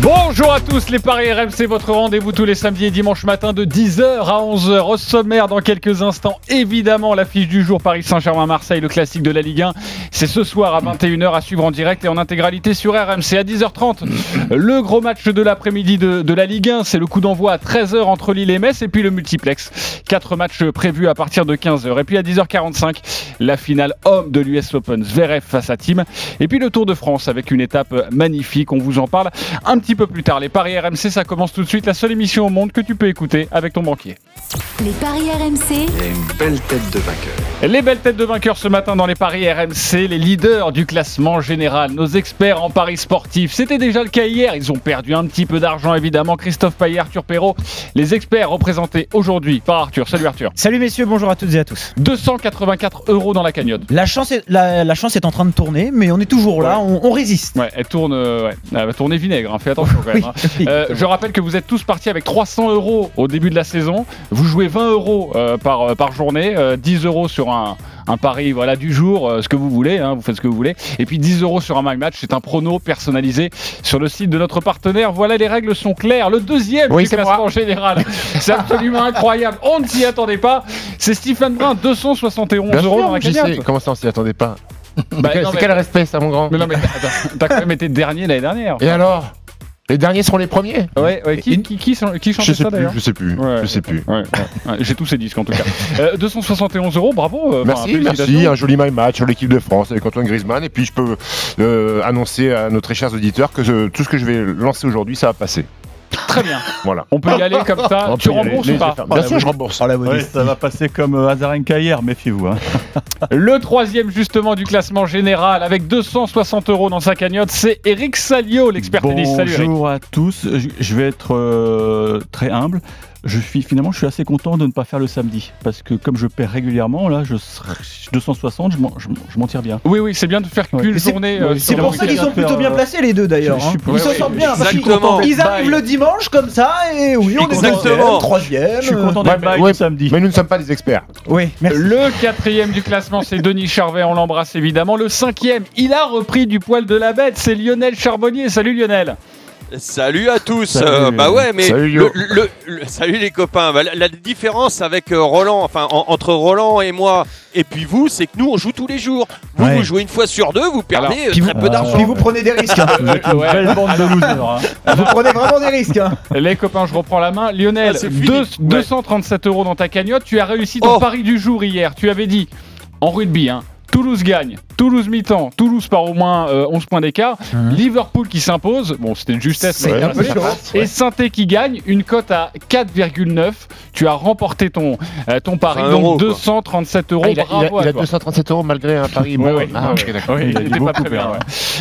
Bonjour à tous, les Paris RMC, votre rendez-vous tous les samedis et dimanches matin de 10h à 11h. Au sommaire, dans quelques instants, évidemment, l'affiche du jour Paris Saint-Germain-Marseille, le classique de la Ligue 1. C'est ce soir à 21h à suivre en direct et en intégralité sur RMC à 10h30. Le gros match de l'après-midi de, de la Ligue 1, c'est le coup d'envoi à 13h entre Lille et Metz et puis le multiplex. Quatre matchs prévus à partir de 15h. Et puis à 10h45, la finale homme de l'US Open, Zverev face à Team. Et puis le Tour de France avec une étape magnifique, on vous en parle un petit peu plus tard. Les paris RMC, ça commence tout de suite. La seule émission au monde que tu peux écouter avec ton banquier. Les paris RMC, Il y a une belle tête de vainqueur. Les belles têtes de vainqueurs ce matin dans les paris RMC, les leaders du classement général, nos experts en paris sportifs. C'était déjà le cas hier. Ils ont perdu un petit peu d'argent évidemment. Christophe Payet, Arthur Perrault, les experts représentés aujourd'hui par Arthur. Salut Arthur. Salut messieurs, bonjour à toutes et à tous. 284 euros dans la cagnotte. La chance, est, la, la chance est en train de tourner, mais on est toujours là, on, on résiste. Ouais, elle tourne, euh, ouais. Elle va tourner vinaigre. hein. Fais attention quand même. Hein. oui, Euh, je rappelle que vous êtes tous partis avec 300 euros au début de la saison. Vous jouez 20 euros euh, par, euh, par journée, euh, 10 euros sur un, un pari voilà, du jour, ce que vous voulez, hein, vous faites ce que vous voulez. Et puis 10 euros sur un My Match, c'est un prono personnalisé sur le site de notre partenaire. Voilà, les règles sont claires. Le deuxième Oui, du classement général, c'est absolument incroyable. On ne s'y attendait pas. C'est Stephen Brun, 271 Bien euros sûr, dans la. Comment ça, on s'y attendait pas Bah, C'est mais- quel respect, ça, mon grand Mais non, mais t'as quand même été dernier l'année dernière. Et alors? Les derniers seront les premiers Ouais, ouais. Qui, qui, qui, chantait ça plus, d'ailleurs je sais plus, Ouais, je sais plus. Ouais. J'ai tous ces disques en tout cas. Euh, 271 euros, bravo. euh, Merci, merci. Un joli my match sur l'équipe de France avec Antoine Griezmann. Et puis, je peux euh, annoncer à nos très chers auditeurs que euh, tout ce que je vais lancer aujourd'hui, ça va passer. Très bien. Voilà. On peut y aller comme ça. On tu rembourses ou pas Bien sûr, je rembourse. Ouais, ça va passer comme euh, Azarenka hier, méfiez-vous. hein. Le troisième justement du classement général avec 260 euros dans sa cagnotte, c'est Eric Salio, l'expert tennis. Salut Eric. Bonjour à tous. Je, je vais être euh, très humble. Je suis finalement, je suis assez content de ne pas faire le samedi parce que comme je perds régulièrement, là, je serai 260, je m'en- je m'en je m'en tire bien. Oui, oui, c'est bien de faire Ouais. qu'une c'est- journée. euh, C'est pour ça qu'ils sont plutôt bien placés les deux d'ailleurs. Je- je hein. Ils ouais, s'en ouais, sortent bien. parce qu'ils- exactement. Ils arrivent le dimanche comme ça et oui, on est Exactement. deuxième, troisième. Je suis content Ouais, d'être ouais, le samedi. Mais nous ne sommes pas des experts. Oui, merci. Le quatrième du classement, c'est Denis Charvet, on l'embrasse évidemment. Le cinquième, il a repris du poil de la bête, c'est Lionel Charbonnier. Salut Lionel. Salut à tous. Salut. Euh, bah ouais, mais Salut, le, Yo. le- le- salut les copains. Bah, la, la différence avec euh, Roland, enfin en- entre Roland et moi, et puis vous, c'est que nous on joue tous les jours. Vous Ouais. vous jouez une fois sur deux, vous perdez Alors, euh, très vous- peu d'argent. Puis vous prenez des risques. hein. Vous êtes une Ouais. belle bande de losers. hein. Vous prenez vraiment des risques. hein. Les copains, je reprends la main. Lionel, Ah, deux- Ouais. 237 euros dans ta cagnotte. Tu as réussi ton Oh. pari du jour hier. Tu avais dit en rugby, hein, Toulouse gagne, Toulouse mi-temps, Toulouse par au moins euh, 11 points d'écart, Liverpool qui s'impose, bon c'était une justesse, mais un et saint qui gagne, une cote à 4,9. Tu as remporté ton, euh, ton pari, 20 donc euros, quoi. 237 euros. Ah, il, a, Bravo il a- il à a toi. 237 euros malgré un pari. Bon. ouais. Ah, Il il pas très bien. ouais.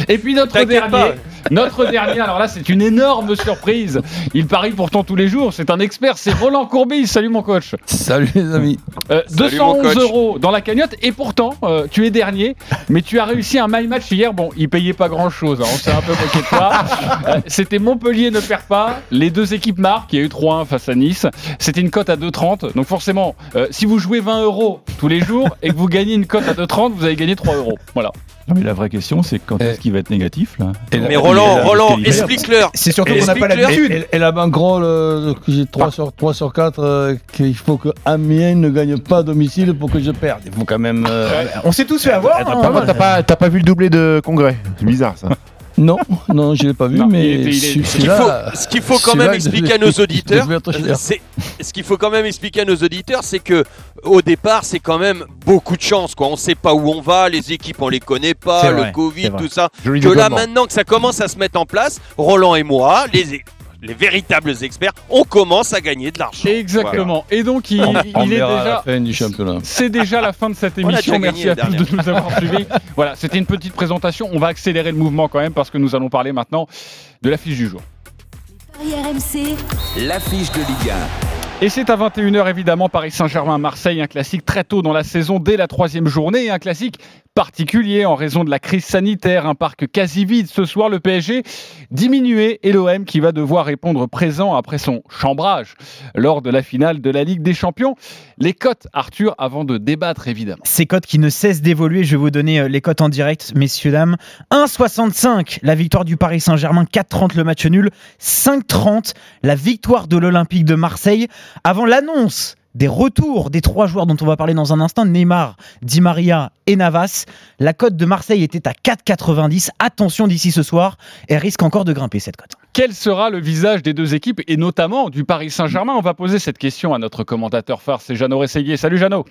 Et puis notre dernier, notre dernier, alors là c'est une énorme surprise. Il parie pourtant tous les jours, c'est un expert, c'est Roland Courbis. Salut mon coach. Salut les amis. Euh, Salut, mon 211 coach. euros dans la cagnotte et pourtant euh, tu es dernier, mais tu as réussi un my match hier. Bon, il payait pas grand chose, on s'est un peu moqué de toi. Euh, C'était Montpellier ne perd pas, les deux équipes marquent. Il y a eu 3-1 face à Nice. C'était une cote à 2,30. Donc forcément, euh, si vous jouez 20 euros tous les jours et que vous gagnez une cote à 2,30, vous avez gagné 3 euros. Voilà. Non, mais la vraie question, c'est quand Eh. est-ce qu'il va être négatif là Mais Roland, la- Roland, la- explique-leur. C'est surtout qu'on n'a pas Explique-leur. l'habitude. Et, et la banquerolle euh, que j'ai 3 sur, 3 sur 4, euh, qu'il faut que Amiens ne gagne pas à domicile pour que je perde. Il faut quand même. euh, On s'est tous fait avoir. Hein. pas Ah, T'as pas, t'as pas vu le doublé de congrès? C'est bizarre ça. Non, non, je l'ai pas vu, Non, mais il était- il est- celui- Ce qu'il faut, quand même expliquer à nos auditeurs, ce qu'il faut quand même expliquer à nos auditeurs, c'est que au départ, c'est quand même beaucoup de chance. Quoi. On sait pas où on va, les équipes on les connaît pas, le vrai, Covid, tout ça. Joli Que là maintenant que ça commence à se mettre en place, Roland et moi, les les véritables experts, on commence à gagner de l'argent. Exactement. Et donc il, on il est la déjà. fin du championnat. C'est déjà la fin de cette émission. Merci à tous de nous avoir suivis. Voilà, c'était une petite présentation. On va accélérer le mouvement quand même parce que nous allons parler maintenant de la fiche du jour. Paris RMC, L'affiche de Ligue Et c'est à 21h évidemment Paris Saint-Germain-Marseille, un classique très tôt dans la saison, dès la troisième journée, et un classique particulier en raison de la crise sanitaire, un parc quasi vide ce soir, le PSG diminué et l'OM qui va devoir répondre présent après son chambrage lors de la finale de la Ligue des Champions. Les cotes, Arthur, avant de débattre évidemment. Ces cotes qui ne cessent d'évoluer, je vais vous donner euh, les cotes en direct, messieurs, dames. 1,65 la victoire du Paris Saint-Germain, 4,30 le match nul, 5,30 la victoire de l'Olympique de Marseille. Avant l'annonce des retours des trois joueurs dont on va parler dans un instant, Neymar, Di Maria et Navas. La cote de Marseille était à 4,90. Attention d'ici ce soir, elle risque encore de grimper cette cote. Quel sera le visage des deux équipes et notamment du Paris Saint-Germain? On va poser cette question à notre commentateur phare, c'est Jeannot Rességuier. Salut Jeannot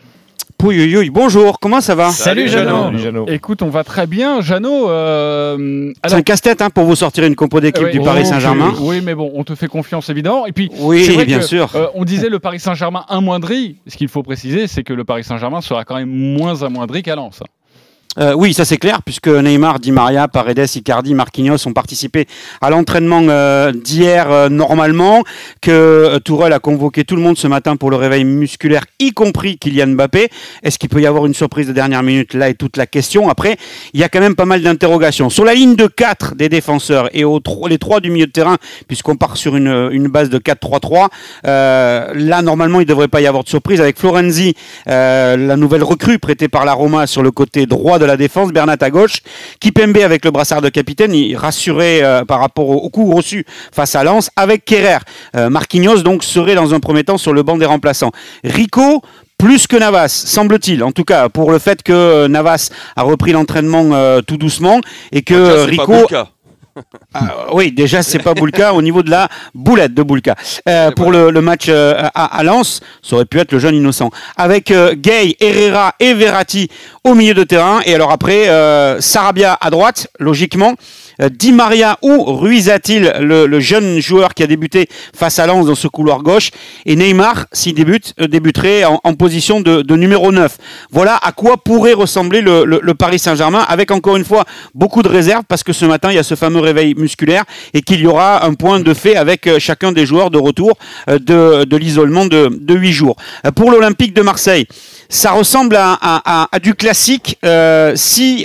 Pouille, bonjour, comment ça va Salut, Jeannot. Écoute, on va très bien. Jeannot, euh, c'est un casse-tête hein, pour vous sortir une compo d'équipe oui, du Paris oh, Saint-Germain. Oui, mais bon, on te fait confiance évidemment. Et puis, Oui, c'est vrai bien que, sûr. euh, on disait le Paris Saint-Germain amoindri. Ce qu'il faut préciser, c'est que le Paris Saint-Germain sera quand même moins amoindri qu'à Lens. Euh, oui, ça c'est clair, puisque Neymar, Di Maria, Paredes, Icardi, Marquinhos ont participé à l'entraînement euh, d'hier euh, normalement, que euh, Tourelle a convoqué tout le monde ce matin pour le réveil musculaire, y compris Kylian Mbappé. Est-ce qu'il peut y avoir une surprise de dernière minute? Là est toute la question. Après, il y a quand même pas mal d'interrogations. Sur la ligne de 4 des défenseurs et aux les 3 du milieu de terrain, puisqu'on part sur une, une base de 4-3-3, euh, là normalement il ne devrait pas y avoir de surprise avec Florenzi, euh, la nouvelle recrue prêtée par la Roma sur le côté droit de la défense, Bernat à gauche, Kipembe avec le brassard de capitaine, il rassurait euh, par rapport au, au coup reçu face à Lens, avec Kerrer. Euh, Marquinhos donc serait dans un premier temps sur le banc des remplaçants. Rico plus que Navas, semble-t-il, en tout cas pour le fait que euh, Navas a repris l'entraînement euh, tout doucement et que Rico. Ah, oui, déjà, c'est pas Boulka au niveau de la boulette de Boulka. Euh, pour le, le match euh, à, à Lens, ça aurait pu être le jeune innocent. Avec euh, Gay, Herrera et Verratti au milieu de terrain. Et alors après, Sarabia à droite, logiquement. Euh, Di Maria ou Ruiz-Atil, le, le jeune joueur qui a débuté face à Lens dans ce couloir gauche. Et Neymar, s'il débute, euh, débuterait en, position de, numéro 9. Voilà à quoi pourrait ressembler le, Paris Saint-Germain, avec encore une fois beaucoup de réserves, parce que ce matin, il y a ce fameux réveil musculaire et qu'il y aura un point de fait avec euh, chacun des joueurs de retour de, l'isolement de, de 8 jours. Pour l'Olympique de Marseille, ça ressemble à, du classique si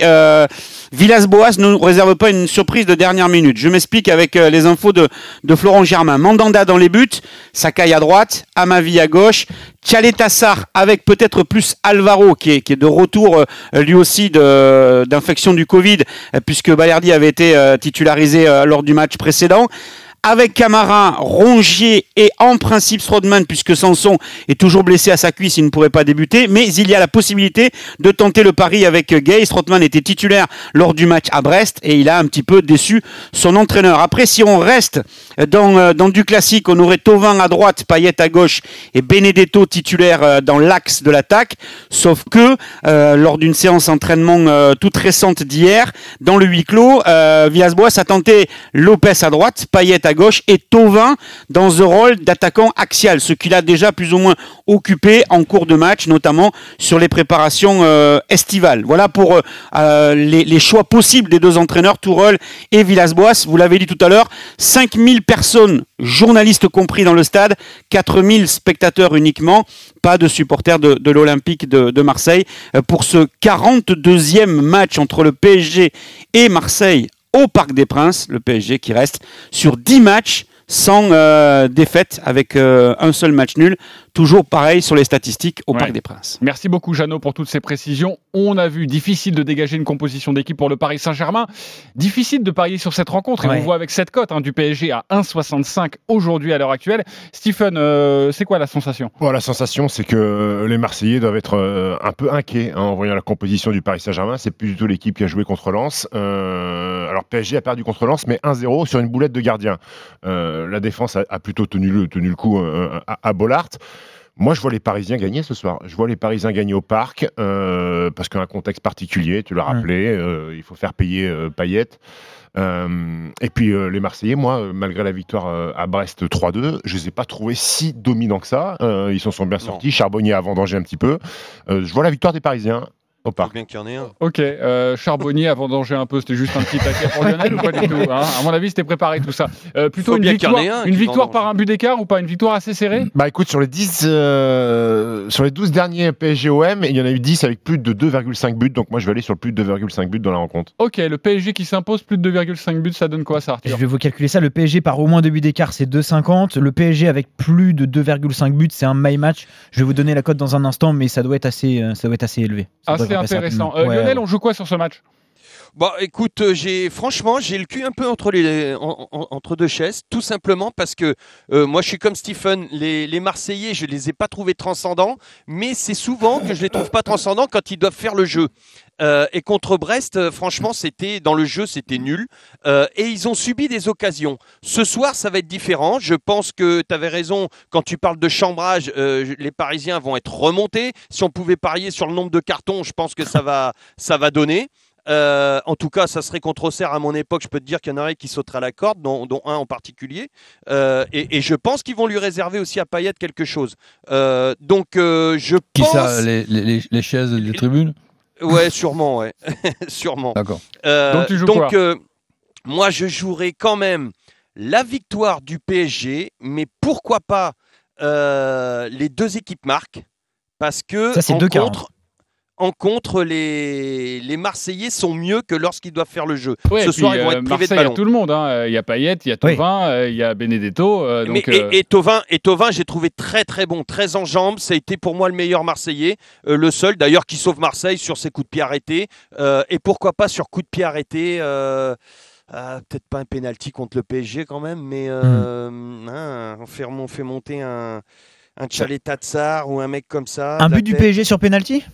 Villas-Boas ne nous réserve pas une surprise de dernière minute. Je m'explique avec euh, les infos de, Florent Germain. Mandanda dans les buts, Sakai à droite, Amavi à gauche, Tchaletassar avec peut-être plus Alvaro qui est, de retour euh, lui aussi d'infection du Covid puisque Balerdi avait été euh, titularisé lors du match précédent avec Camara, Rongier et en principe Strodman, puisque Sanson est toujours blessé à sa cuisse, il ne pourrait pas débuter. Mais il y a la possibilité de tenter le pari avec Gay. Strodman était titulaire lors du match à Brest et il a un petit peu déçu son entraîneur. Après, si on reste dans, euh, du classique, on aurait Tovin à droite, Payet à gauche et Benedetto titulaire euh, dans l'axe de l'attaque. Sauf que euh, lors d'une séance entraînement toute récente d'hier, dans le huis clos, euh, Villas-Boas a tenté Lopez à droite, Payet à gauche et Tovin dans un rôle d'attaquant axial, ce qu'il a déjà plus ou moins occupé en cours de match, notamment sur les préparations euh, estivales. Voilà pour euh, euh, les, choix possibles des deux entraîneurs, Tourelle et Villas-Boas. Vous l'avez dit tout à l'heure, 5000 personnes, journalistes compris dans le stade, 4000 spectateurs uniquement, pas de supporters de, l'Olympique de, Marseille pour ce 42e match entre le PSG et Marseille au Parc des Princes, le PSG qui reste sur 10 matchs sans euh, défaite avec euh, un seul match nul. Toujours pareil sur les statistiques au Ouais. Parc des Princes. Merci beaucoup Jeannot pour toutes ces précisions. On a vu difficile de dégager une composition d'équipe pour le Paris Saint-Germain. Difficile de parier sur cette rencontre et Ouais. on voit avec cette cote hein, du PSG à 1,65 aujourd'hui à l'heure actuelle. Stephen, euh, c'est quoi la sensation? Bon, la sensation, c'est que les Marseillais doivent être euh, un peu inquiets hein, en voyant la composition du Paris Saint-Germain. C'est plus du tout l'équipe qui a joué contre Lens. Euh, alors PSG a perdu contre Lens, mais 1-0 sur une boulette de gardien. Euh, la défense a, a plutôt tenu le, tenu le coup euh, à, à Bollard. Moi, je vois les Parisiens gagner ce soir. Je vois les Parisiens gagner au parc euh, parce qu'il y a un contexte particulier. Tu l'as rappelé. euh, il faut faire payer euh, Payet. Euh, et puis euh, les Marseillais, moi, euh, malgré la victoire euh, à Brest 3-2, je les ai pas trouvés si dominants que ça. Euh, ils s'en sont bien sortis. Charbonnier a vendangé un petit peu. Euh, je vois la victoire des Parisiens. Au parc. bien qu'il y en ait un. Ok, euh, Charbonnier a vendangé un peu, c'était juste un petit taquet pour Lionel ou pas du tout hein? À mon avis, c'était préparé tout ça. Euh, plutôt Faut une victoire, un une victoire par un but d'écart ou pas? Une victoire assez serrée? Bah écoute, sur les 10, euh, sur les 12 derniers PSG-OM, il y en a eu 10 avec plus de 2,5 buts, donc moi je vais aller sur le plus de 2,5 buts dans la rencontre. Ok, le PSG qui s'impose plus de 2,5 buts, ça donne quoi ça Je vais vous calculer ça. Le PSG par au moins deux buts d'écart, c'est 2,50. Le PSG avec plus de 2,5 buts, c'est un my match. Je vais vous donner la cote dans un instant, mais ça doit être assez, ça doit être assez élevé. Ça Assez intéressant. Euh, Ouais, Lionel, on joue quoi sur ce match? Bah écoute, euh, j'ai franchement j'ai le cul un peu entre les en- en- entre deux chaises, tout simplement parce que euh, moi je suis comme Stephen, les, les Marseillais je les ai pas trouvés transcendants, mais c'est souvent que je les trouve pas transcendants quand ils doivent faire le jeu. Euh, et contre Brest, euh, franchement, c'était dans le jeu, c'était nul. Euh, et ils ont subi des occasions. Ce soir, ça va être différent. Je pense que tu avais raison quand tu parles de chambrage. les Parisiens vont être remontés. Si on pouvait parier sur le nombre de cartons, je pense que ça va, ça va donner. Euh, en tout cas, ça serait contre Auxerre à mon époque. Je peux te dire qu'il y en aurait qui sauteraient la corde, dont, dont un en particulier. Euh, et, et je pense qu'ils vont lui réserver aussi à Payet quelque chose. Euh, donc, je Qui pense. ça les, les- chaises des tribunes? Ouais, sûrement, ouais. sûrement. D'accord. Euh, Donc tu joues donc, quoi euh, moi, je jouerai quand même la victoire du PSG, mais pourquoi pas euh, les deux équipes marquent Parce que Ça, c'est en deux contre, en contre, les, les Marseillais sont mieux que lorsqu'ils doivent faire le jeu. Ouais, Ce puis, soir, ils vont euh, être privés Marseille, de il y a ballon. tout le monde. hein. Il y a Payet, il y a Oui. Thauvin, euh, il y a Benedetto. euh, donc, et, et Thauvin, et Thauvin, j'ai trouvé très très bon, très en jambes. Ça a été pour moi le meilleur Marseillais, euh, le seul d'ailleurs qui sauve Marseille sur ses coups de pied arrêtés. Euh, et pourquoi pas sur coups de pied arrêtés euh, euh, Peut-être pas un penalty contre le PSG quand même, mais euh, Hmm. hein, on, fait, on fait monter un, un Tchaleta Tsar ou un mec comme ça. Un la but du. PSG sur penalty?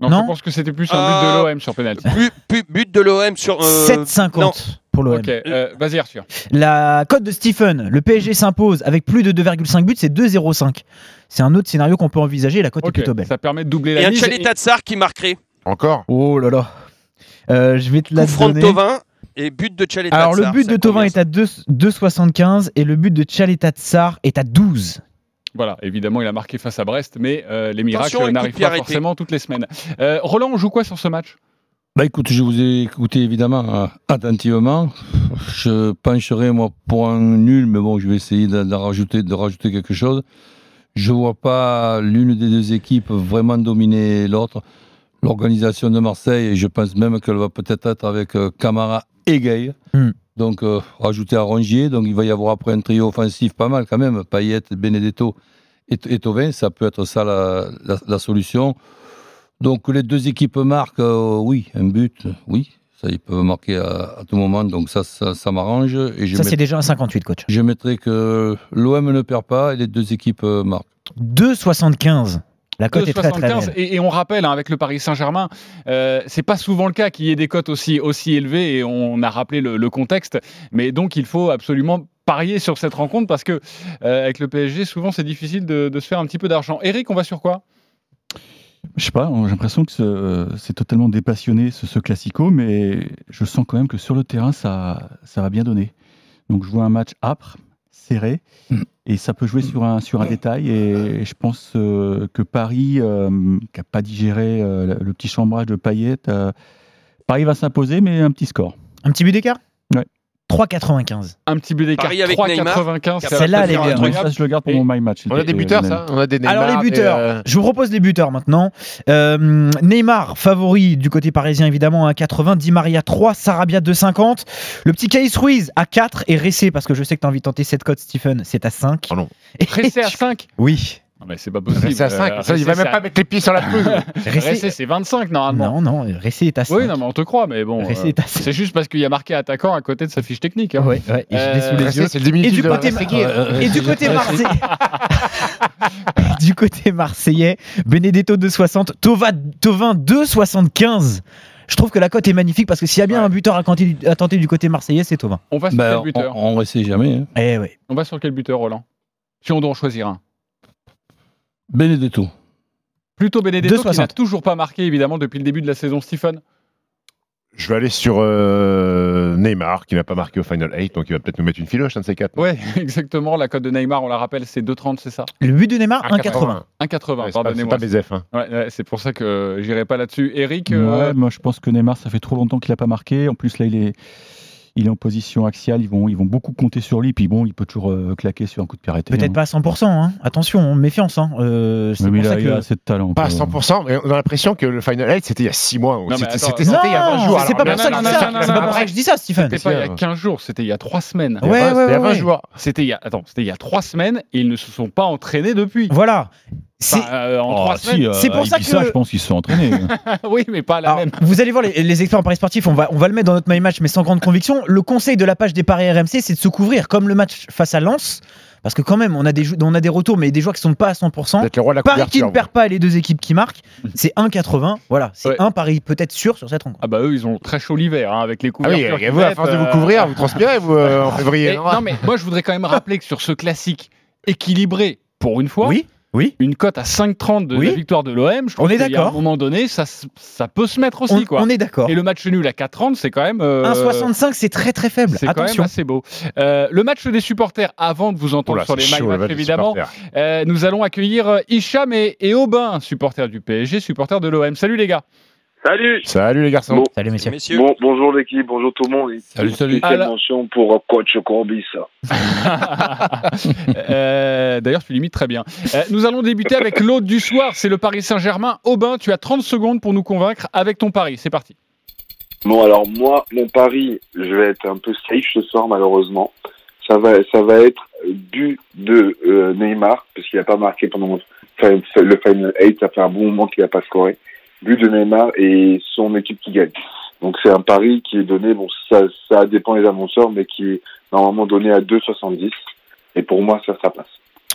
Non, non je pense que c'était plus un but Euh, de l'OM sur penalty. But, but- but de l'OM sur. euh, 7,50 non. pour l'OM. Ok, euh, vas-y Arthur. La cote de Stephen, le PSG s'impose avec plus de 2,5 buts, c'est 2,05. C'est un autre scénario qu'on peut envisager, la cote est plutôt belle. Ça permet de doubler Et la un mise. Tchaleta Tsar qui marquerait. Encore Oh là là. Euh, je vais te la donner. Tovin et but de Tchaleta Alors le but de Tovin est à 2 2,75 et le but de Tchaleta Tsar est à 12. Voilà, évidemment, il a marqué face à Brest, mais euh, les miracles n'arrivent pas forcément toutes les semaines. Euh, Roland, on joue quoi sur ce match? Bah écoute, je vous ai écouté évidemment euh, attentivement. Je pencherai moi pour un nul, mais bon, je vais essayer de, de rajouter, de rajouter quelque chose. Je vois pas l'une des deux équipes vraiment dominer l'autre. L'organisation de Marseille, et je pense même qu'elle va peut-être être avec euh, Camara et Gay. Hmm. Donc euh, rajouter à Rongier, donc il va y avoir après un trio offensif pas mal quand même. Payet, Benedetto et, et Thauvin, ça peut être ça la, la- la solution. Donc les deux équipes marquent, euh, oui, un but, oui, ça ils peuvent marquer à, à tout moment, donc ça, ça, ça m'arrange. Et je, Ça c'est déjà un 58 coach. je mettrai que l'OM ne perd pas et les deux équipes euh, marquent. 2,75. La cote est très très 2,75. belle. Et, et on rappelle, hein, avec le Paris Saint-Germain, euh, c'est pas souvent le cas qu'il y ait des cotes aussi, aussi élevées, et on a rappelé le, le contexte. Mais donc, il faut absolument parier sur cette rencontre parce que euh, avec le PSG, souvent, c'est difficile de, de se faire un petit peu d'argent. Eric, on va sur quoi? Je sais pas, j'ai l'impression que ce- c'est totalement dépassionné ce, ce classico, mais je sens quand même que sur le terrain, ça, ça va bien donner. Donc je vois un match âpre, serré, Mm. et ça peut jouer sur un, sur un détail. Et je pense euh, que Paris, euh, qui n'a pas digéré euh, le, petit chambrage de Payet, Paris va s'imposer, mais un petit score. Un petit but d'écart? Ouais. 3,95. Un petit but d'écart, Paris avec Neymar. 3,95. ça va Celle-là, elle est bien, incroyable. Ça, je le garde pour Et- mon my match. On a des buteurs, ça On a des Neymar, Alors les buteurs, euh, je vous propose les buteurs maintenant. Euh, Neymar, favori du côté parisien évidemment à 80, Di Maria 3, Sarabia 2,50. Le petit Caïs Ruiz à 4 et Ressé, parce que je sais que tu as envie de tenter cette cote Stephen, c'est à 5. Oh non. Pressé à 5 Oui. Mais c'est pas possible. C'est à 5. Euh, ça, il va Ressé, même pas mettre les pieds sur la pelouse. Ressé, c'est 25 normalement. Non, non, Ressé est à 5. Oui, non, mais on te croit, mais bon. Ressé euh, est à 5. c'est juste parce qu'il y a marqué attaquant à côté de sa fiche technique. hein. Ouais, ouais, et je l'ai Euh, sous les Ressé, yeux. c'est le diminutif Et du côté, et du côté marseillais, du côté marseillais, Benedetto 2,60, Tova, Tovin 2,75. Je trouve que la cote est magnifique parce que s'il y a bien Ouais. un buteur à tenter, à tenter du côté marseillais, c'est Tovin. On va sur Ben, quel buteur on ne sait jamais. hein. Eh ouais. On va sur quel buteur, Roland? Si on doit en choisir un. Benedetto. Plutôt Benedetto qui 2,60. n'a toujours pas marqué, évidemment, depuis le début de la saison, Stephen. Je vais aller sur euh, Neymar, qui n'a pas marqué au Final 8, donc il va peut-être nous mettre une filoche, un de ces quatre. Ouais, exactement. La cote de Neymar, on la rappelle, c'est 2,30, c'est ça? Le but de Neymar, 1,80. 1,80. 1,80, Ouais, c'est pas- pardonnez-moi. C'est pas BZF. Hein. Ouais, ouais, c'est pour ça que j'irai pas là-dessus. Eric, euh, moi je pense que Neymar, ça fait trop longtemps qu'il n'a pas marqué. En plus, là, il est, il est en position axiale. Ils vont, ils vont beaucoup compter sur lui. Puis bon, il peut toujours euh, claquer sur un coup de pied arrêté. Peut-être hein. pas à 100%, hein. attention, méfiance. Hein. Euh, c'est Mais pour il, ça a, il a que... assez de talent. Pas à quoi. 100%, mais on a l'impression que le Final 8, c'était il y a 6 mois. mais C'était il y a 20 jours. c'est pas pour ça que je dis ça. non, C'est non, pas non, pour ça non. que je dis ça, Stephen. c'était pas il y a c'est- 15 jours, c'était il y a 3 semaines. Ouais, ouais, C'était il y a ouais, 20 ouais. jours. C'était il y a attends, c'était il y a 3 semaines et ils ne se sont pas entraînés depuis. Voilà. C'est- Enfin, euh, en Oh, 3 si, semaines. euh, C'est pour ça que- je pense qu'ils se sont entraînés. oui, mais pas la Alors, même. vous allez voir les, les experts en paris sportif, on va, on va le mettre dans notre My Match, mais sans grande conviction. Le conseil de la page des paris RMC, c'est de se couvrir, comme le match face à Lens, parce que quand même, on a des, on a des retours, mais des joueurs qui sont pas à 100%. D'être le roi de la Paris qui ne perd pas et les deux équipes qui marquent, c'est 1,80. Voilà, c'est Ouais. un pari peut-être sûr sur cette rencontre. Ah bah eux, ils ont très chaud l'hiver hein, avec les Ah oui, couvertures. et qu'ils vous, à force de vous euh, couvrir, vous transpirez, vous, euh, en février. et- non mais moi je voudrais quand même rappeler que sur ce classique équilibré pour une fois, Oui, oui. une cote à 5,30 de Oui. la victoire de l'OM, je trouve On est qu'à d'accord. un moment donné, ça, peut se mettre aussi On, quoi. on est d'accord. Et le match nul à 4,30, c'est quand même. euh, 1,65, c'est très très faible. C'est quand même assez beau. Euh, le match des supporters, avant de vous entendre sur les des évidemment, euh, nous allons accueillir euh, Hicham et, et Aubin, supporters du PSG, supporters de l'OM. Salut les gars. Salut Salut les garçons. Bon. Salut messieurs. Messieurs, bon, Bonjour l'équipe, bonjour tout le monde. Salut, salut. Quelle mention pour coach Corbis. Euh, D'ailleurs, tu limites très bien. Euh, nous allons débuter avec l'autre du soir, c'est le Paris Saint-Germain. Aubin, tu as 30 secondes pour nous convaincre avec ton pari. C'est parti. Bon alors moi, mon pari, je vais être un peu safe ce soir malheureusement. Ça va, ça va être but de euh, Neymar, parce qu'il n'a pas marqué pendant le Final 8, ça fait un bon moment qu'il n'a pas scoré. But de Neymar et son équipe qui gagne. Donc c'est un pari qui est donné, bon ça, ça dépend des annonceurs, mais qui est normalement donné à 2,70. Et pour moi, ça, ça passe.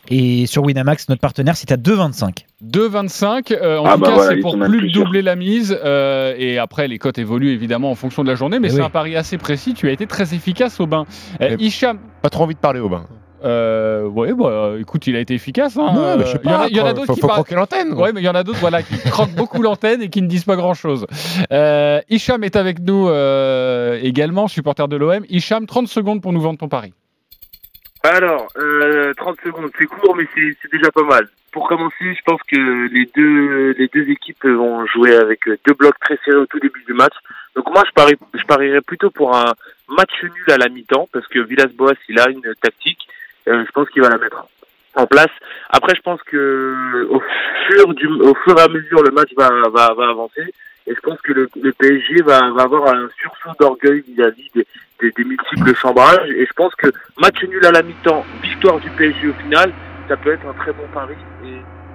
Et sur Winamax, notre partenaire, c'est à 2,25. 2,25. Euh, en Ah tout bah cas, voilà, c'est pour plus plus doubler la mise. euh, et après, les cotes évoluent évidemment en fonction de la journée, mais Eh c'est oui. un pari assez précis. Tu as été très efficace, Aubin. Euh, Mais- Hicham, Pas trop envie de parler, Aubin. Euh, ouais, bah, écoute, il a été efficace. hein. Ouais, mais je sais Il y en a- pas. il y en a d'autres qui faut parlent- croquer l'antenne. Ouais, mais il y en a d'autres voilà, qui croquent beaucoup l'antenne et qui ne disent pas grand-chose. Euh, Hicham est avec nous euh, également, supporter de l'OM. Hicham, 30 secondes pour nous vendre ton pari. Alors, euh, 30 secondes, c'est court, mais c'est c'est déjà pas mal. Pour commencer, je pense que les deux, les deux équipes vont jouer avec euh, deux blocs très serrés au tout début du match. Donc moi, je, parie, je parierais plutôt pour un match nul à la mi-temps, parce que Villas-Boas, il a une tactique. Euh, je pense qu'il va la mettre en place. Après, je pense que au fur, du, au fur et à mesure, le match va, va, va avancer. Et je pense que le, le PSG va, va avoir un sursaut d'orgueil vis-à-vis des, des, des multiples chambrages. Et je pense que match nul à la mi-temps, victoire du PSG au final, ça peut être un très bon pari.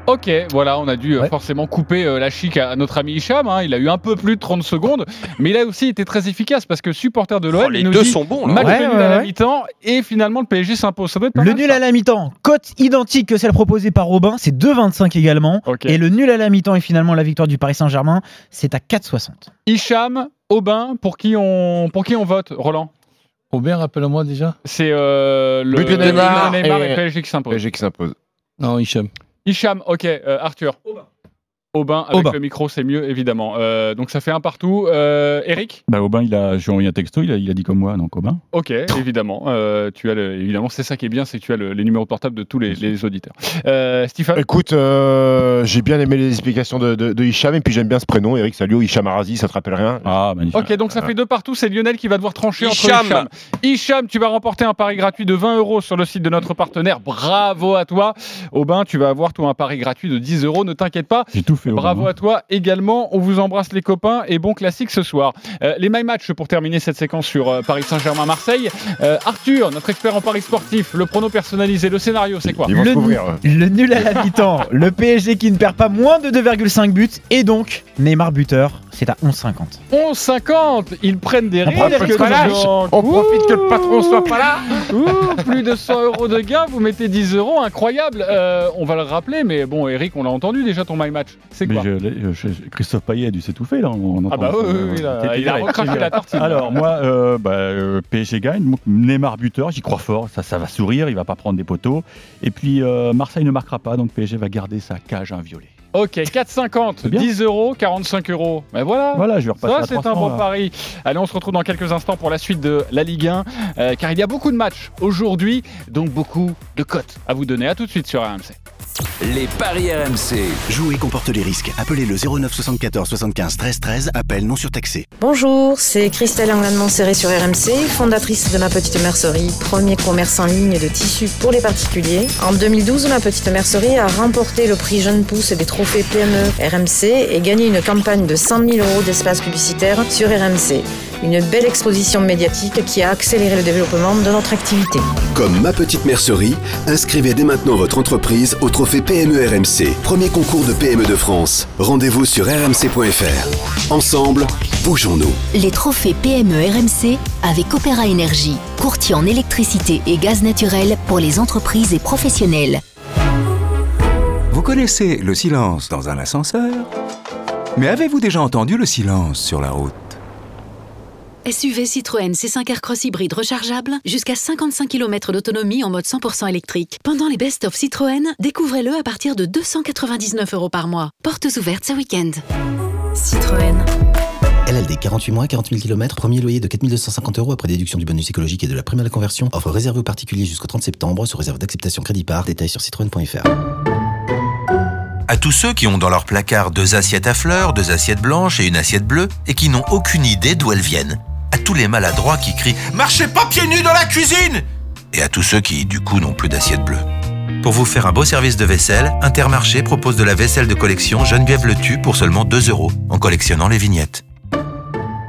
Ok, voilà, on a dû euh, Ouais. forcément couper euh, la chic à, à notre ami Hicham. hein. Il a eu un peu plus de 30 secondes, mais il a aussi été très efficace parce que supporter de l'OM, Oh, les nous deux dit sont bons. Là. match Ouais, nul ouais, à la mi-temps et finalement le PSG s'impose. Ça doit être pas Le mal, nul ça. à la mi-temps, cote identique que celle proposée par Robin, c'est 2,25 également. Et le nul à la mi-temps et finalement la victoire du Paris Saint-Germain, c'est à 4,60. Hicham, Aubin, pour qui on, pour qui on vote, Roland? Aubin, rappelle-moi déjà. C'est euh, le But de Neymar Neymar et- et PSG qui s'impose. PSG qui s'impose. Non, Hicham. Hicham, ok. euh, Arthur. Avec Aubin. le micro, c'est mieux, évidemment. Euh, donc ça fait un partout. Euh, Eric Bah, Aubin, il a, j'ai envoyé un texto, il a, il a dit comme moi, donc Aubin. Ok, évidemment. Euh, tu as le- évidemment, c'est ça qui est bien, c'est que tu as le- les numéros de portable de tous les, les auditeurs. Euh, Stéphane Écoute, euh, j'ai bien aimé les explications de, de, de Hicham et puis j'aime bien ce prénom, Eric Salio, Hicham Arazi, ça te rappelle rien? Ah, magnifique. Ok, donc ça fait deux partout. C'est Lionel qui va devoir trancher entre Hicham. Hicham. Hicham, tu vas remporter un pari gratuit de 20 euros sur le site de notre partenaire. Bravo à toi. Aubin, tu vas avoir toi un pari gratuit de 10 euros. Ne t'inquiète pas. J'ai tout Bravo à toi également. On vous embrasse les copains et bon classique ce soir. Euh, les My Match pour terminer cette séquence sur euh, Paris Saint-Germain-Marseille. Euh, Arthur, notre expert en Paris sportif, le prono personnalisé, le scénario, c'est quoi Le, couvrir. nul à la mi-temps, le PSG qui ne perd pas moins de 2,5 buts et donc Neymar buteur, c'est à 11,50. 11,50 Ils prennent des On prend un risques. On profite que le patron soit pas là. Ouh, plus de 100 euros de gain, vous mettez 10 euros, incroyable. Euh, on va le rappeler, mais bon, Eric, on l'a entendu déjà ton My Match. C'est quoi je- je- je- Christophe Payet a dû s'étouffer là. On, on Ah bah oui, oui, oui, il a- C'était il a recraché la tartine. Alors moi, euh, bah, euh, PSG gagne, Neymar buteur, j'y crois fort, ça, ça va sourire, il va pas prendre des poteaux. Et puis euh, Marseille ne marquera pas, donc PSG va garder sa cage inviolée. Ok, 4,50, 10 euros, 45 euros. Ben voilà. Voilà, je vais repasser Ça, c'est un 300, bon là. pari. Allez, on se retrouve dans quelques instants pour la suite de la Ligue 1, euh, car il y a beaucoup de matchs aujourd'hui, donc beaucoup de cotes à vous donner. À tout de suite sur RMC. Les paris RMC. Jouer comporte les risques. Appelez le 09 74 75 13 13. Appel non surtaxé. Bonjour, c'est Christelle Anglade-Montserrat sur RMC, fondatrice de Ma Petite Mercerie, premier commerce en ligne de tissus pour les particuliers. En 2012, Ma Petite Mercerie a remporté le prix Jeune Pousse des trophées PME RMC et gagné une campagne de 100 000 euros d'espace publicitaire sur RMC. Une belle exposition médiatique qui a accéléré le développement de notre activité. Comme ma petite mercerie, inscrivez dès maintenant votre entreprise au trophée PME RMC, premier concours de PME de France. Rendez-vous sur rmc.fr. Ensemble, bougeons-nous. Les trophées PME RMC avec Opéra Énergie, courtier en électricité et gaz naturel pour les entreprises et professionnels. Vous connaissez le silence dans un ascenseur Mais avez-vous déjà entendu le silence sur la route? SUV Citroën C5 Aircross hybride rechargeable, jusqu'à 55 km d'autonomie en mode 100% électrique. Pendant les best-of Citroën, découvrez-le à partir de 299 euros par mois. Portes ouvertes ce week-end. Citroën. LLD 48 mois, 40 000 km, premier loyer de 4250 euros après déduction du bonus écologique et de la prime à la conversion. Offre réservée aux particuliers jusqu'au 30 septembre, sous réserve d'acceptation crédit par. Détails sur citroën.fr. À tous ceux qui ont dans leur placard deux assiettes à fleurs, deux assiettes blanches et une assiette bleue et qui n'ont aucune idée d'où elles viennent. À tous les maladroits qui crient Marchez pas pieds nus dans la cuisine Et à tous ceux qui, du coup, n'ont plus d'assiette bleue. Pour vous faire un beau service de vaisselle, Intermarché propose de la vaisselle de collection Geneviève Le Tu pour seulement 2 euros en collectionnant les vignettes.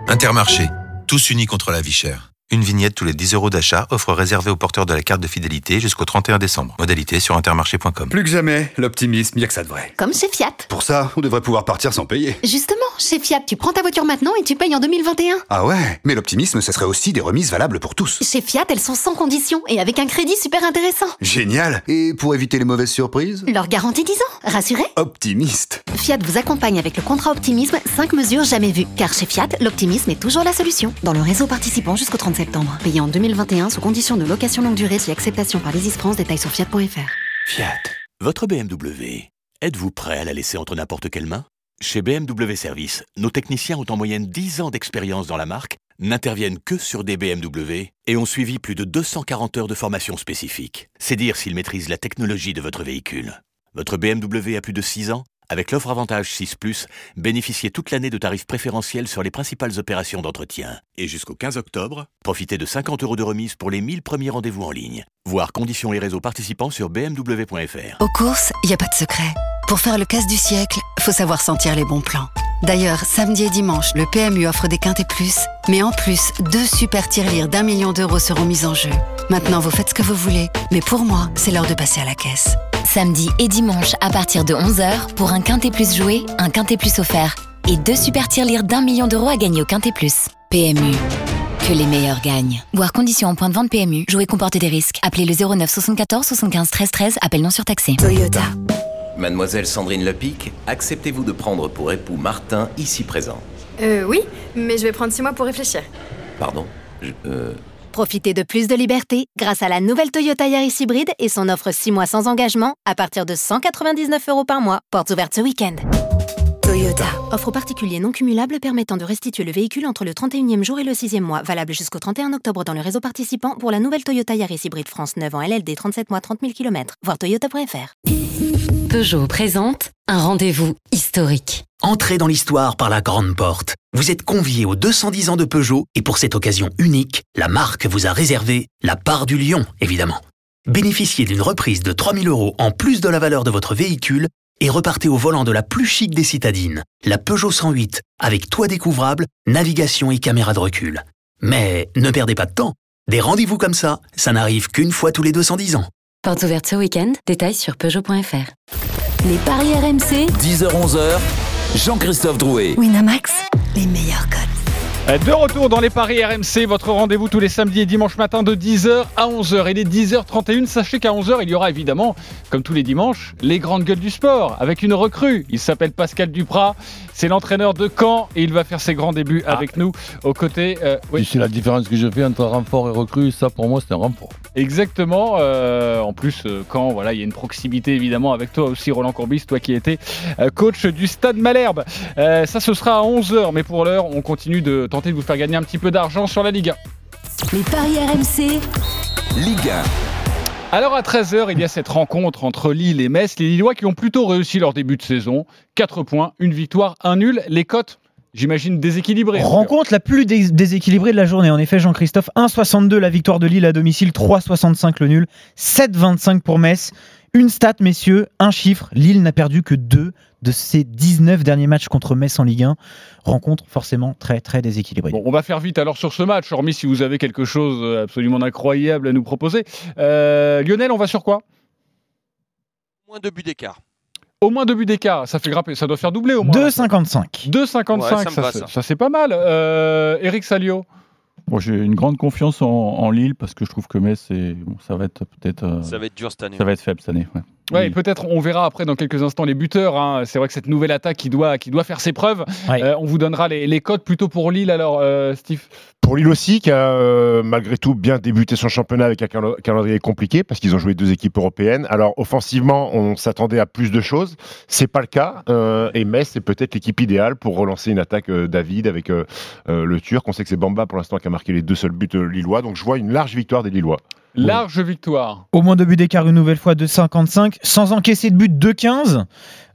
Intermarché, tous unis contre la vie chère. Une vignette tous les 10 euros d'achat, offre réservée aux porteurs de la carte de fidélité jusqu'au 31 décembre. Modalité sur intermarché.com. Plus que jamais, l'optimisme, il y a que ça de vrai. Comme chez Fiat. Pour ça, on devrait pouvoir partir sans payer. Justement, chez Fiat, tu prends ta voiture maintenant et tu payes en 2021. Ah ouais Mais l'optimisme, ce serait aussi des remises valables pour tous. Chez Fiat, elles sont sans condition et avec un crédit super intéressant. Génial Et pour éviter les mauvaises surprises? Leur garantie 10 ans. Rassuré Optimiste. Fiat vous accompagne avec le contrat Optimisme 5 mesures jamais vues. Car chez Fiat, l'optimisme est toujours la solution. Dans le réseau participant jusqu'au 30 septembre. Payé en 2021 sous condition de location longue durée si acceptation par Leasys France. Détails sur fiat.fr. Fiat. Votre BMW, êtes-vous prêt à la laisser entre n'importe quelles mains? Chez BMW Service, nos techniciens ont en moyenne 10 ans d'expérience dans la marque, n'interviennent que sur des BMW et ont suivi plus de 240 heures de formation spécifique. C'est dire s'ils maîtrisent la technologie de votre véhicule. Votre BMW a plus de 6 ans avec l'offre Avantage 6 ⁇ bénéficiez toute l'année de tarifs préférentiels sur les principales opérations d'entretien. Et jusqu'au 15 octobre, profitez de 50 euros de remise pour les 1000 premiers rendez-vous en ligne. Voir conditions et réseaux participants sur bmw.fr. Aux courses, il n'y a pas de secret. Pour faire le casse du siècle, faut savoir sentir les bons plans. D'ailleurs, samedi et dimanche, le PMU offre des quintés plus, mais en plus, deux super tirelires d'un million d'euros seront mis en jeu. Maintenant, vous faites ce que vous voulez, mais pour moi, c'est l'heure de passer à la caisse. Samedi et dimanche à partir de 11h pour un Quintet Plus joué, un Quintet Plus offert. Et deux super tirelires d'un million d'euros à gagner au Quintet Plus. PMU. Que les meilleurs gagnent. Voir conditions en point de vente PMU. Jouer comporte des risques. Appelez le 09 74 75 13 13. Appel non surtaxé. Toyota. Mademoiselle Sandrine Lepic, acceptez-vous de prendre pour époux Martin ici présent Euh, oui, mais je vais prendre six mois pour réfléchir. Pardon je, euh, Profitez de plus de liberté grâce à la nouvelle Toyota Yaris hybride et son offre 6 mois sans engagement à partir de 199 euros par mois. Portes ouvertes ce week-end. Toyota. Offre particulier non cumulable permettant de restituer le véhicule entre le 31e jour et le 6e mois. Valable jusqu'au 31 octobre dans le réseau participant pour la nouvelle Toyota Yaris hybride France 9 en LLD 37 mois 30 000 km. Voir toyota.fr. Peugeot présente un rendez-vous historique. Entrez dans l'histoire par la grande porte. Vous êtes conviés aux 210 ans de Peugeot et pour cette occasion unique, la marque vous a réservé la part du lion, évidemment. Bénéficiez d'une reprise de 3000 euros en plus de la valeur de votre véhicule et repartez au volant de la plus chic des citadines, la Peugeot 108, avec toit découvrable, navigation et caméra de recul. Mais ne perdez pas de temps. Des rendez-vous comme ça, ça n'arrive qu'une fois tous les 210 ans. Portes ouvertes ce week-end. Détails sur Peugeot.fr. Les paris RMC. 10h-11h, Jean-Christophe Drouet. Winamax, les meilleurs cotes. Euh, De retour dans les paris RMC, votre rendez-vous tous les samedis et dimanches matin de 10h à 11h. Il est 10h31. Sachez qu'à 11h, il y aura évidemment, comme tous les dimanches, les grandes gueules du sport avec une recrue. Il s'appelle Pascal Duprat. C'est l'entraîneur de Caen et il va faire ses grands débuts avec nous aux côtés. euh, oui. C'est la différence que je fais entre renfort et recrue. Ça, pour moi, c'est un renfort. Exactement. euh, en plus, quand voilà, il y a une proximité évidemment avec toi aussi, Roland Courbis, toi qui étais coach du Stade Malherbe. Euh, ça, ce sera à 11h, mais pour l'heure, on continue de tenter de vous faire gagner un petit peu d'argent sur la Ligue 1. Les paris RMC. Ligue 1. Alors à 13h, il y a cette rencontre entre Lille et Metz. Les Lillois qui ont plutôt réussi leur début de saison. 4 points, une victoire, un nul. Les cotes, j'imagine, déséquilibrées. Rencontre la plus dés- déséquilibrée de la journée. En effet, Jean-Christophe, 1,62 la victoire de Lille à domicile, 3,65 le nul, 7,25 pour Metz. Une stat, messieurs, un chiffre. Lille n'a perdu que deux de ses 19 derniers matchs contre Metz en Ligue 1. Rencontre forcément très très déséquilibrée. Bon, on va faire vite alors sur ce match, hormis si vous avez quelque chose absolument incroyable à nous proposer. Euh, Lionel, on va sur quoi? Moins de buts d'écart. Au moins deux buts d'écart, ça fait grimper, ça doit faire doubler au moins. 2,55. 2,55, Ouais, ça ça, c'est- ça. ça, c'est pas mal. Euh, Eric Salio Moi, j'ai une grande confiance en, en Lille parce que je trouve que Metz, bon, ça va être peut-être. euh, Ça va être dur cette année. ça va être faible cette année. ouais. Ouais, Oui. et peut-être on verra après dans quelques instants les buteurs. hein. C'est vrai que cette nouvelle attaque qui doit, qui doit faire ses preuves, Ouais. euh, on vous donnera les, les codes plutôt pour Lille alors, euh, Steve. Pour Lille aussi, qui a euh, malgré tout bien débuté son championnat avec un calendrier compliqué, parce qu'ils ont joué deux équipes européennes. Alors offensivement, on s'attendait à plus de choses. C'est pas le cas. euh, et Metz, c'est peut-être l'équipe idéale pour relancer une attaque euh, David avec euh, euh, le Turc. On sait que c'est Bamba pour l'instant qui a marqué les deux seuls buts lillois. Donc je vois une large victoire des Lillois. Large victoire. Au moins deux buts d'écart une nouvelle fois, 2,55. Sans encaisser de but, 2,15.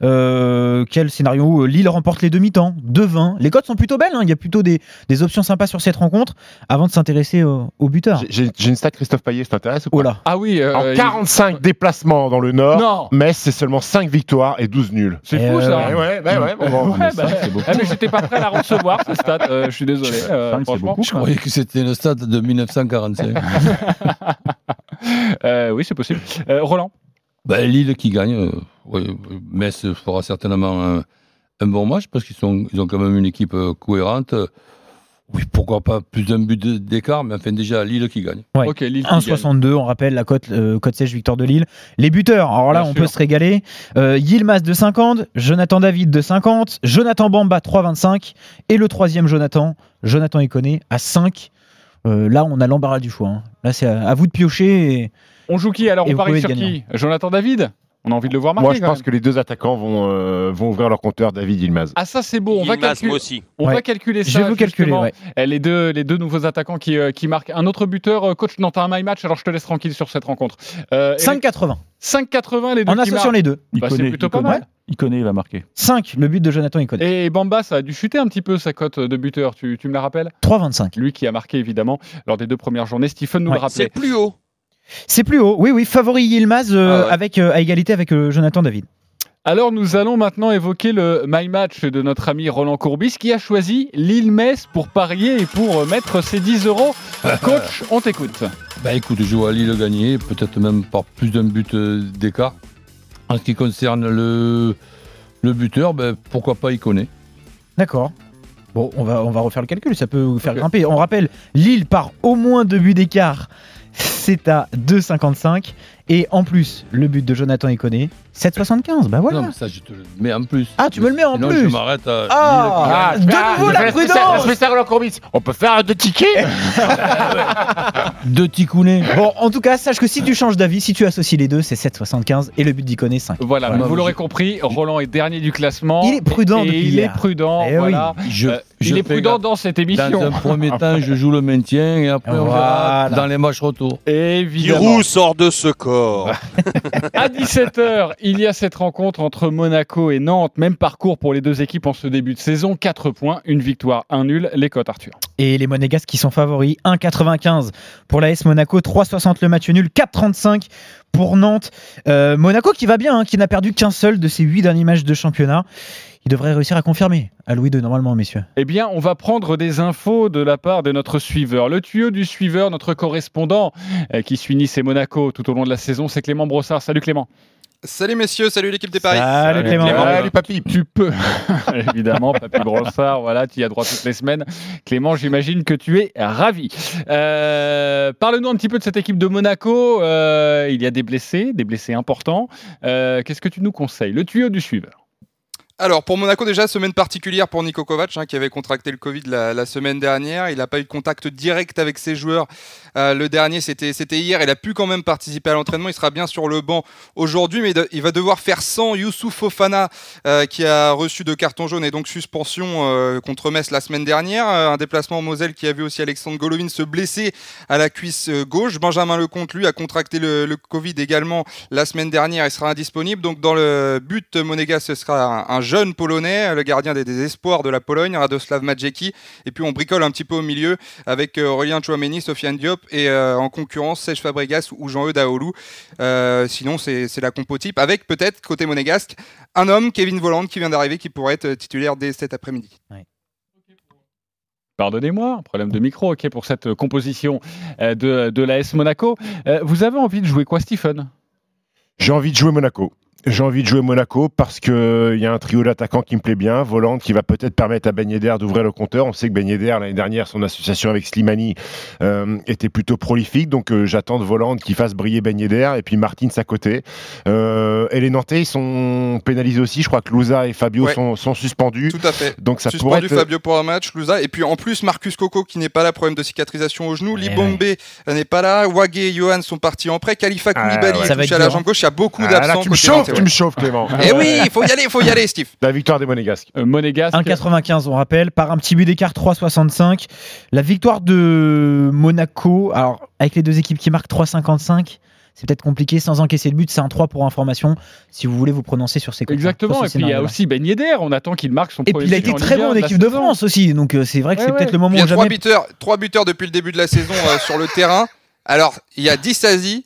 Euh, quel scénario où Lille remporte les demi-temps 2,20. Les cotes sont plutôt belles. hein. Il y a plutôt des, des options sympas sur cette rencontre. Avant de s'intéresser au, au buteur. J'ai une stat, Christophe Payet, ça t'intéresse ou pas Oh là. Ah oui. euh, En il- 45 déplacements dans le Nord, Non. Metz, c'est seulement 5 victoires et 12 nuls. C'est fou ça. ouais, ouais, ouais, ouais, bon, bon. Ouais, mais bah, j'étais pas prêt à la recevoir, cette stat. euh, je suis désolé. euh, beaucoup. Je croyais que c'était le stade de 1945. Euh, oui, c'est possible. Euh, Roland. ben, Lille qui gagne. euh, oui, Metz fera certainement un, un bon match parce qu'ils sont, ils ont quand même une équipe euh, cohérente. Oui, pourquoi pas plus d'un but de- d'écart, mais enfin déjà Lille qui gagne. Ouais. Ok, Lille. qui gagne. 1,62, on rappelle la cote, euh, cote sèche victoire de Lille. Les buteurs, alors là, Bien on sûr. peut se régaler. Euh, Yilmaz de 50, Jonathan David de 50, Jonathan Bamba 3,25 et le troisième Jonathan, Jonathan Iconé à 5. Euh, là, on a l'embarras du choix. hein. Là, c'est à, à vous de piocher. et- On joue qui alors Et On parie sur qui? Jonathan David? On a envie de le voir marquer. Moi, je quand pense même. que les deux attaquants vont, euh, vont ouvrir leur compteur David Ilmaz. Ah ça c'est beau, on va Yilmaz, calculer. moi aussi. On Ouais. va calculer ça. Je vais vous calculer, ouais. Eh, Les deux, les deux nouveaux attaquants qui, euh, qui marquent. Un autre buteur, euh, coach, non, t'as un my match, alors je te laisse tranquille sur cette rencontre. Euh, Eric, 5,80 5,80 les deux en associant les deux. Il Bah, c'est connaît, plutôt il pas connaît, mal. Il connaît, il va marquer. 5, le but de Jonathan Iconé. Et Bamba, ça a dû chuter un petit peu sa cote de buteur, tu, tu me la rappelles? 3,25. Lui qui a marqué évidemment lors des deux premières journées. Stephen nous Ouais. le rappelait. C'est plus haut. C'est plus haut. Oui, oui, favori Yilmaz euh, Ah ouais. avec, euh, à égalité avec euh, Jonathan David. Alors nous allons maintenant évoquer le My Match de notre ami Roland Courbis qui a choisi Lille-Metz pour parier et pour mettre ses 10 euros. Coach, on t'écoute. Ben écoute, je vois Lille gagner, peut-être même par plus d'un but d'écart. En ce qui concerne le, le buteur, ben, pourquoi pas il connaît. D'accord. Bon, on va, on va refaire le calcul, ça peut vous faire grimper. On rappelle, Lille par au moins deux buts d'écart, c'est à 2,55. Et en plus, le but de Jonathan Iconé, 7,75. Bah voilà. Non, mais ça, je te le mets en plus. Ah, tu me le mets en Sinon, plus je m'arrête à Ah, de nouveau la prudence On peut faire deux tickets Deux ticounets. Bon, en tout cas, sache que si tu changes d'avis, si tu associes les deux, c'est 7,75 et le but d'Iconé, 5. Voilà, vous l'aurez compris, Roland est dernier du classement. Il est prudent Et depuis il hier. est prudent, Eh oui. voilà. Je- Euh, je il est prudent dans cette Dans émission. un premier temps, je joue le maintien et après, on verra dans les matchs retour. Évidemment. Giroud sort de ce corps. À 17h, il y a cette rencontre entre Monaco et Nantes. Même parcours pour les deux équipes en ce début de saison. 4 points, une victoire, un nul. Les cotes, Arthur. Et les Monégasques qui sont favoris, 1,95 pour l'AS Monaco, 3,60 le match nul, 4,35 pour Nantes. Euh, Monaco qui va bien, hein, qui n'a perdu qu'un seul de ses 8 derniers matchs de championnat. Il devrait réussir à confirmer à Louis II normalement, messieurs. Eh bien, on va prendre des infos de la part de notre suiveur. Le tuyau du suiveur, notre correspondant euh, qui suit Nice et Monaco tout au long de la saison, c'est Clément Brossard. Salut Clément. Salut messieurs, salut l'équipe des paris. Salut Clément. Salut papy. Tu peux, évidemment, Papy Brossard, voilà, tu y as droit toutes les semaines. Clément, j'imagine que tu es ravi. Euh, Parle-nous un petit peu de cette équipe de Monaco. Euh, il y a des blessés, des blessés importants. Euh, Qu'est-ce que tu nous conseilles? Le tuyau du suiveur. Alors pour Monaco déjà semaine particulière pour Niko Kovac hein, qui avait contracté le Covid la, la semaine dernière. Il n'a pas eu de contact direct avec ses joueurs. Euh, le dernier c'était hier. Il a pu quand même participer à l'entraînement. Il sera bien sur le banc aujourd'hui, mais il va devoir faire sans Youssouf Fofana euh, qui a reçu deux cartons jaunes et donc suspension euh, contre Metz la semaine dernière. Euh, un déplacement en Moselle qui a vu aussi Alexandre Golovin se blesser à la cuisse euh, gauche. Benjamin Lecomte lui a contracté le, le Covid également la semaine dernière. Il sera indisponible. Donc dans le but monégasque ce sera un, un jeune polonais, le gardien des, des espoirs de la Pologne, Radoslav Majecki. Et puis on bricole un petit peu au milieu avec Aurélien Chouameni, Sofiane Diop et euh, en concurrence Serge Fabregas ou Jean-Eudes Daoulou. Euh, sinon c'est c'est la compo type avec peut-être côté monégasque un homme, Kevin Volland, qui vient d'arriver, qui pourrait être titulaire dès cet après-midi. Pardonnez-moi, problème de micro, ok, pour cette composition euh, de, de l'AS Monaco. Vous avez envie de jouer quoi, Stephen? J'ai envie de jouer Monaco. J'ai envie de jouer Monaco parce qu'il y a un trio d'attaquants qui me plaît bien. Voland qui va peut-être permettre à Ben Yedder d'ouvrir le compteur. On sait que Ben Yedder, l'année dernière, son association avec Slimani euh, était plutôt prolifique. Donc euh, j'attends de Voland qui fasse briller Ben Yedder et puis Martins à côté. Euh, et les Nantais, ils sont pénalisés aussi. Je crois que Louza et Fabio Ouais. sont, sont suspendus. Tout à fait. Donc ça Suspendu pourrait être... Fabio pour un match, Louza. Et puis en plus, Marcus Coco qui n'est pas là, problème de cicatrisation au genou. Libombe euh, n'est pas là. Wagé et Johan sont partis en prêt. Khalifa Ah, Koulibaly ouais. touché être à la jambe hein. gauche. Il y a beaucoup Ah, d'absents. Tu me chauffes, Clément. Eh oui, il faut y aller, il faut y aller, Steve. La victoire des Monégasques. Euh, Monégasque. 1,95 on rappelle, par un petit but d'écart 3,65. La victoire de Monaco, alors avec les deux équipes qui marquent 3,55, c'est peut-être compliqué sans encaisser le but, c'est un 3 pour information, si vous voulez vous prononcer sur ces. Exactement, et puis il y a aussi Ben Yedder, on attend qu'il marque son Et premier puis il a but été très bon 1 en équipe de. France aussi, donc euh, c'est vrai que Ouais, c'est ouais. peut-être le moment Il y a où trois jamais... buteurs, trois buteurs depuis le début de la saison euh, sur le terrain. Alors, il y a Dissasi,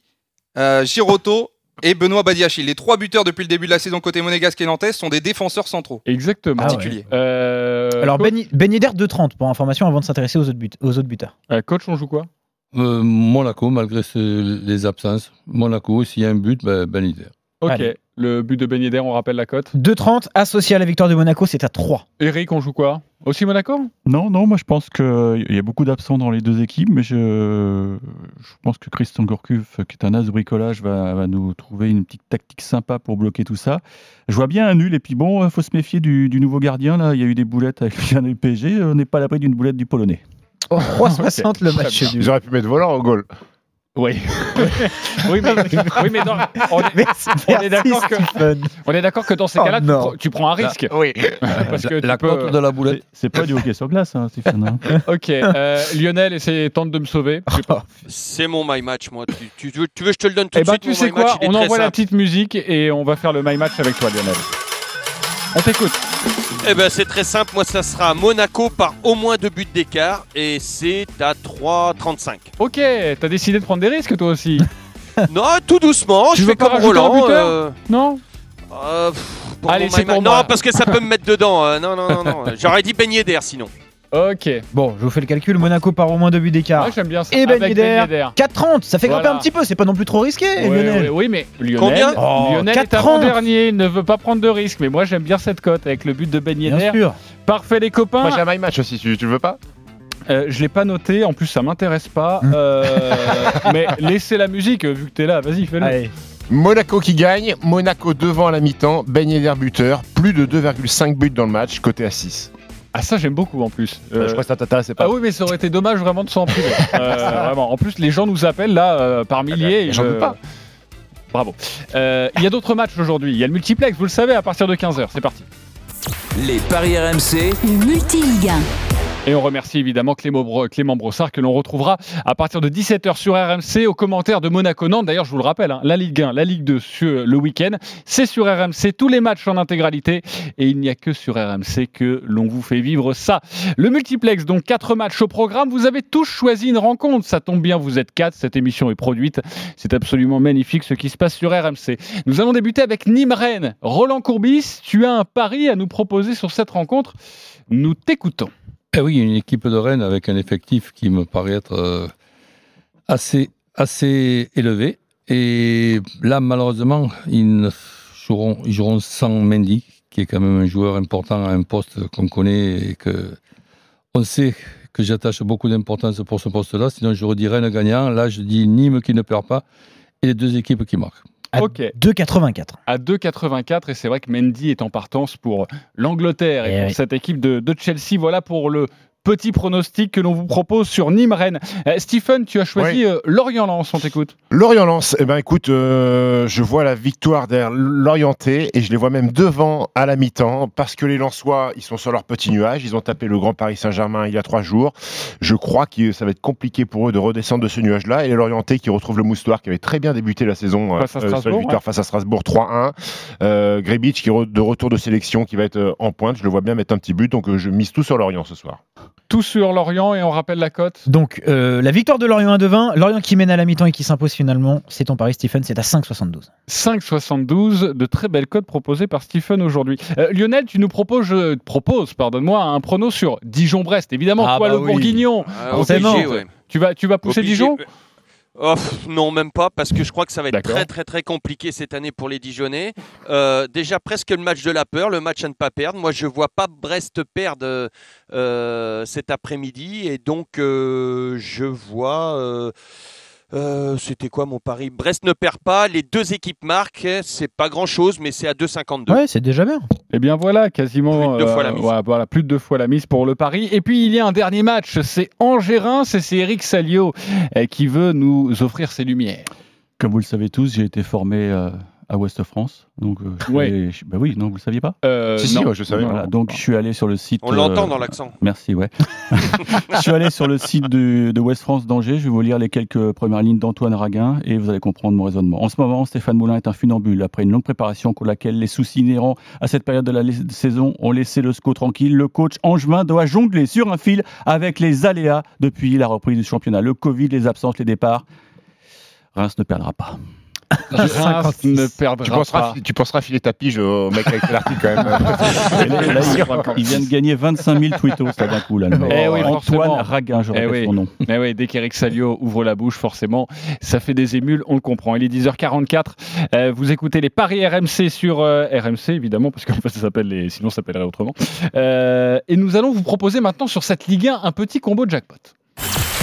euh, Giroto et Benoît Badiachil. Les trois buteurs depuis le début de la saison côté monégasque et nantais sont des défenseurs centraux. Exactement. Particulier. Euh, Alors coach, Ben, ben Yedder 2,30 pour information avant de s'intéresser aux autres, but- aux autres buteurs. euh, coach, on joue quoi? Euh, Monaco, malgré ce- les absences. Monaco, s'il y a un but, ben, ben Yedder. Ok, Allez. le but de Ben Yedder, on rappelle la cote. 2,30 associé à la victoire de Monaco, c'est à 3. Eric, on joue quoi? Aussi Monaco? Non, non, moi je pense qu'il y a beaucoup d'absents dans les deux équipes, mais je, je pense que Christian Gourcuff, qui est un as de bricolage, va, va nous trouver une petite tactique sympa pour bloquer tout ça. Je vois bien un nul, et puis bon, il faut se méfier du, du nouveau gardien. Là, il y a eu des boulettes avec le PSG, on n'est pas à l'abri d'une boulette du Polonais. Oh, 3,60 le match nul. Ils auraient pu mettre Volant au goal. Oui. oui, mais, oui, mais dans- on, est, on est d'accord que, on est d'accord que dans ces Oh cas-là, tu, prends- tu prends un risque. Oui. Parce que La, la peux- de la boulette. C'est pas du hockey sur glace, hein, Stéphane. hein. Ok, euh, Lionel essaie, tente de me sauver. Je sais pas. C'est mon my match, moi. Tu, tu veux, tu veux que je te le donne tout Eh de ben, suite tu mon sais match, quoi On envoie la petite musique et on va faire le my match avec toi, Lionel. On t'écoute. Eh ben, c'est très simple. Moi, ça sera Monaco par au moins deux buts d'écart et c'est à 3,35. Ok, t'as décidé de prendre des risques toi aussi. non, tout doucement. Tu je veux fais pas comme Roland. buteur euh, Non euh, pff, Allez, c'est pour Non, moi. parce que ça peut me mettre dedans. euh, non, non, non, non. J'aurais dit baigner d'air sinon. Ok. Bon, je vous fais le calcul, Monaco par au moins 2 buts d'écart. Ouais, j'aime bien ça. Et Ben Ben Yedder, Yedder. 4,30, ça fait grimper Voilà. un petit peu, c'est pas non plus trop risqué, Ouais, Lionel. ouais, oui, mais Lionel, Combien Oh, Lionel est 4,30. avant-dernier, il ne veut pas prendre de risques. Mais moi, j'aime bien cette cote avec le but de Ben Bien Yedder. sûr. Parfait, les copains. Moi j'ai un my match aussi, tu, tu le veux pas Euh, je l'ai pas noté, en plus ça m'intéresse pas. Hum. Euh, mais laissez la musique, vu que t'es là, vas-y, fais-le. Monaco qui gagne, Monaco devant à la mi-temps, Ben Yedder buteur, plus de 2,5 buts dans le match, côté à 6. Ah ça j'aime beaucoup en plus. Euh, je crois que ça t'intéressait pas. Ah oui mais ça aurait été dommage vraiment de s'en priver. Euh, vraiment. En plus les gens nous appellent là euh, par milliers. et j'en je- doute pas. Bravo. Euh, Il y a d'autres matchs aujourd'hui. Il y a le multiplex, vous le savez, à partir de 15h. C'est parti. Les paris RMC. Le multi-ligue 1. Et on remercie évidemment Clément, Bro- Clément Brossard que l'on retrouvera à partir de 17h sur RMC aux commentaires de Monaco-Nantes. D'ailleurs, je vous le rappelle, hein, la Ligue 1, la Ligue 2 sur le week-end, c'est sur RMC, tous les matchs en intégralité. Et il n'y a que sur RMC que l'on vous fait vivre ça. Le multiplex, donc quatre matchs au programme. Vous avez tous choisi une rencontre. Ça tombe bien, vous êtes quatre. Cette émission est produite. C'est absolument magnifique ce qui se passe sur RMC. Nous allons débuter avec Nîmes-Rennes. Roland Courbis, tu as un pari à nous proposer sur cette rencontre? Nous t'écoutons. Eh oui, une équipe de Rennes avec un effectif qui me paraît être euh, assez, élevé. Et là, malheureusement, ils, joueront, sans Mendy, qui est quand même un joueur important à un poste qu'on connaît et que on sait que j'attache beaucoup d'importance pour ce poste-là. Sinon, je redirais un gagnant. Là, je dis Nîmes qui ne perd pas et les deux équipes qui marquent. À Ok. 2,84. À 2,84 et c'est vrai que Mendy est en partance pour l'Angleterre et, Eh pour oui. cette équipe de, de Chelsea. Voilà pour le petit pronostic que l'on vous propose sur Nîmes-Rennes. Euh, Stephen, tu as choisi euh, Lorient-Lens, on t'écoute. Lorient-Lens, eh ben écoute, euh, je vois la victoire derrière l'Orienté et je les vois même devant à la mi-temps parce que les Lensois, ils sont sur leur petit nuage. Ils ont tapé le Grand Paris Saint-Germain il y a trois jours. Je crois que ça va être compliqué pour eux de redescendre de ce nuage-là. Et les Lorientais qui retrouvent le moustoir qui avait très bien débuté la saison Face à Strasbourg, victoire ouais. face à Strasbourg 3-1. Euh, Grebic qui est re- de retour de sélection qui va être en pointe. Je le vois bien mettre un petit but. Donc je mise tout sur Lorient ce soir. Tout sur Lorient et on rappelle la cote. Donc, euh, la victoire de Lorient à 2-20. Lorient qui mène à la mi-temps et qui s'impose finalement. C'est ton pari, Stephen. C'est à 5,72. 5,72 de très belles cotes proposées par Stephen aujourd'hui. Euh, Lionel, tu nous proposes, je te propose, pardonne-moi, un prono sur Dijon-Brest. Évidemment, Ah toi bah le oui. Bourguignon. Ah, forcément. obligé, ouais. Tu vas, tu vas pousser Obligé. Dijon? Oh, non, même pas, parce que je crois que ça va être très très très compliqué cette année pour les Dijonais. Euh, déjà presque le match de la peur, le match à ne pas perdre. Moi, je vois pas Brest perdre euh, cet après-midi, et donc euh, je vois. Euh, euh, C'était quoi mon pari? Brest ne perd pas, les deux équipes marquent. C'est pas grand-chose, mais c'est à 2,52. Ouais, c'est déjà bien. Eh bien voilà, quasiment Plus de deux fois la euh, mise. voilà, voilà, plus de deux fois la mise pour le pari. Et puis il y a un dernier match, c'est et c'est Eric Salio euh, qui veut nous offrir ses lumières. Comme vous le savez tous, j'ai été formé euh, à Ouest France. Donc, euh, je Ouais. allé- je- bah oui, non, vous le saviez pas Euh, Si, si, non. ouais, je savais. Voilà, donc je suis allé sur le site. On l'entend euh, dans l'accent. Merci, ouais. je suis allé sur le site de, de West France d'Angers. Je vais vous lire les quelques premières lignes d'Antoine Raguin et vous allez comprendre mon raisonnement. En ce moment, Stéphane Moulin est un funambule. Après une longue préparation pour laquelle les soucis inhérents à cette période de la la saison ont laissé le SCO tranquille, le coach Angevin doit jongler sur un fil avec les aléas depuis la reprise du championnat. Le Covid, les absences, les départs. Reims ne perdra pas. Reims ne perdra Tu penseras, pas. tu penseras filer ta pige au mec avec l'article quand même. Là, là, il, il vient de gagner 25 000 tweetos là d'un coup. Là. Eh oui. Antoine Raguin, je Eh oui. son nom. Mais oui, dès qu'Eric Salio ouvre la bouche, forcément, ça fait des émules, on le comprend. Il est 10h44. Euh, vous écoutez les paris RMC sur euh, RMC, évidemment, parce qu'en fait, ça s'appelle les... sinon ça s'appellerait autrement. Euh, et nous allons vous proposer maintenant sur cette Ligue 1 un petit combo de jackpot.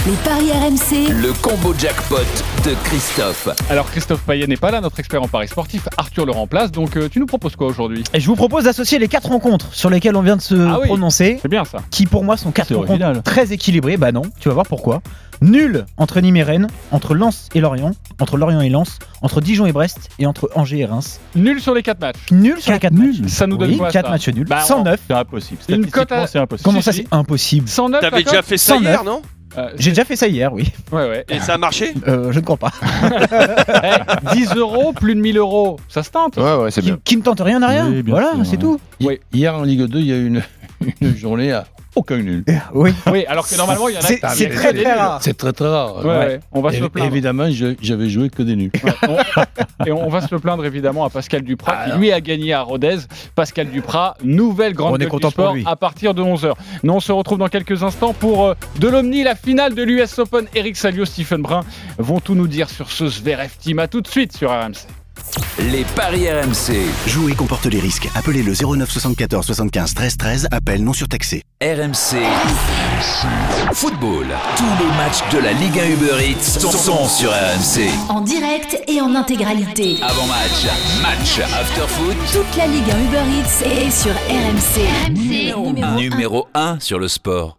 Les paris RMC. Le combo jackpot de Christophe. Alors, Christophe Payet n'est pas là, notre expert en paris sportif. Arthur le remplace. Donc, euh, tu nous proposes quoi aujourd'hui? Et je vous propose d'associer les quatre rencontres sur lesquelles on vient de se Ah oui. prononcer, C'est bien ça. qui pour moi sont quatre rencontres original. très équilibrées. Bah non, tu vas voir pourquoi. Nul entre Nîmes et Rennes, entre Lens et Lorient, entre Lorient et Lens, entre Dijon et Brest et entre Angers et Reims. Nul sur les 4 matchs. Nul sur les quatre matchs. Ça nous donne Oui, quoi matchs nuls. Bah, 109. C'est impossible. Une cote à- Statistiquement, c'est impossible. Comment ça c'est impossible? 109 T'avais déjà fait ça 109. hier, non? Euh, J'ai déjà fait ça hier, oui. Ouais, ouais. Et ça a marché? Euh, je ne crois pas. Eh, 10 euros, plus de 1000 euros, ça se tente. Ouais, ouais, c'est Qui, bien. qui ne tente rien n'a rien. Oui, bien voilà, sûr, c'est ouais. tout. Hi- Hier en Ligue 2, il y a eu une, une journée à aucun nul. Oui. Oui, alors que normalement, il y en a C'est très nuls. très rare. C'est très très rare. Ouais, ouais, on va se Et- le plaindre. évidemment, je- j'avais joué que des nuls. Ouais, on- et on va se le plaindre évidemment à Pascal Duprat Ah, qui lui a gagné à Rodez. Pascal Duprat, nouvelle grande On est content du sport pour lui. à partir de 11h. Nous on se retrouve dans quelques instants pour euh, de l'Omni, la finale de l'US Open. Eric Salio, Stephen Brun vont tout nous dire sur ce Zverev Team. À tout de suite sur RMC. Les paris RMC. Jouer comporte les risques. Appelez le 09 74 75 13 13. Appel non surtaxé. RMC. Football. Tous les matchs de la Ligue 1 Uber Eats sont, sont sur RMC. En direct et en intégralité. Avant-match, match, after-foot. Toute la Ligue 1 Uber Eats est sur RMC. Numéro un. Numéro 1 sur le sport.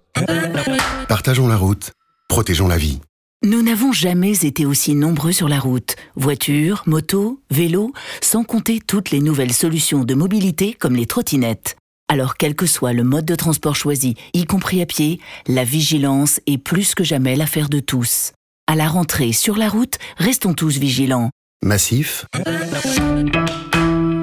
Partageons la route, protégeons la vie. Nous n'avons jamais été aussi nombreux sur la route. Voitures, motos, vélos, sans compter toutes les nouvelles solutions de mobilité comme les trottinettes. Alors quel que soit le mode de transport choisi, y compris à pied, la vigilance est plus que jamais l'affaire de tous. À la rentrée sur la route, restons tous vigilants. Massif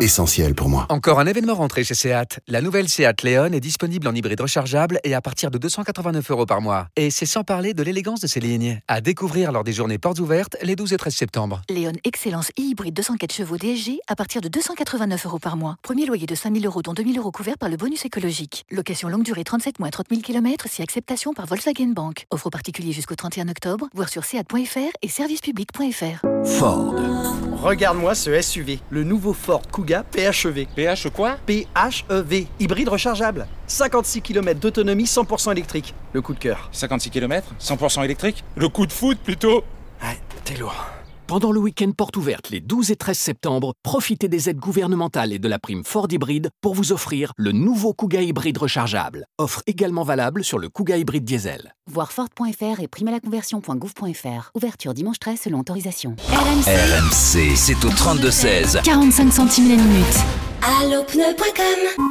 essentiel pour moi. Encore un événement rentré chez Seat. La nouvelle Seat Leon est disponible en hybride rechargeable et à partir de 289 euros par mois. Et c'est sans parler de l'élégance de ses lignes. À découvrir lors des journées portes ouvertes les 12 et 13 septembre. Léon Excellence e-hybride 204 chevaux DSG à partir de 289 euros par mois. Premier loyer de 5000 euros dont 2000 euros couverts par le bonus écologique. Location longue durée 37 mois 30 000 km si acceptation par Volkswagen Bank. Offre particulier jusqu'au 31 octobre. Voir sur seat.fr et servicepublic.fr. Ford. Regarde-moi ce SUV, le nouveau Ford Kuga PHEV. PHE quoi? PHEV, hybride rechargeable. 56 km d'autonomie 100% électrique. Le coup de cœur. 56 km 100% électrique? Le coup de foot plutôt? Ouais, t'es lourd. Pendant le week-end porte ouverte les 12 et 13 septembre, profitez des aides gouvernementales et de la prime Ford Hybride pour vous offrir le nouveau Kuga hybride rechargeable. Offre également valable sur le Kuga hybride diesel. Voir Ford.fr et primelaconversion.gouv.fr. Ouverture dimanche 13 selon autorisation. RMC, c'est au 32-16. 45 centimes la minute. Allopneu.com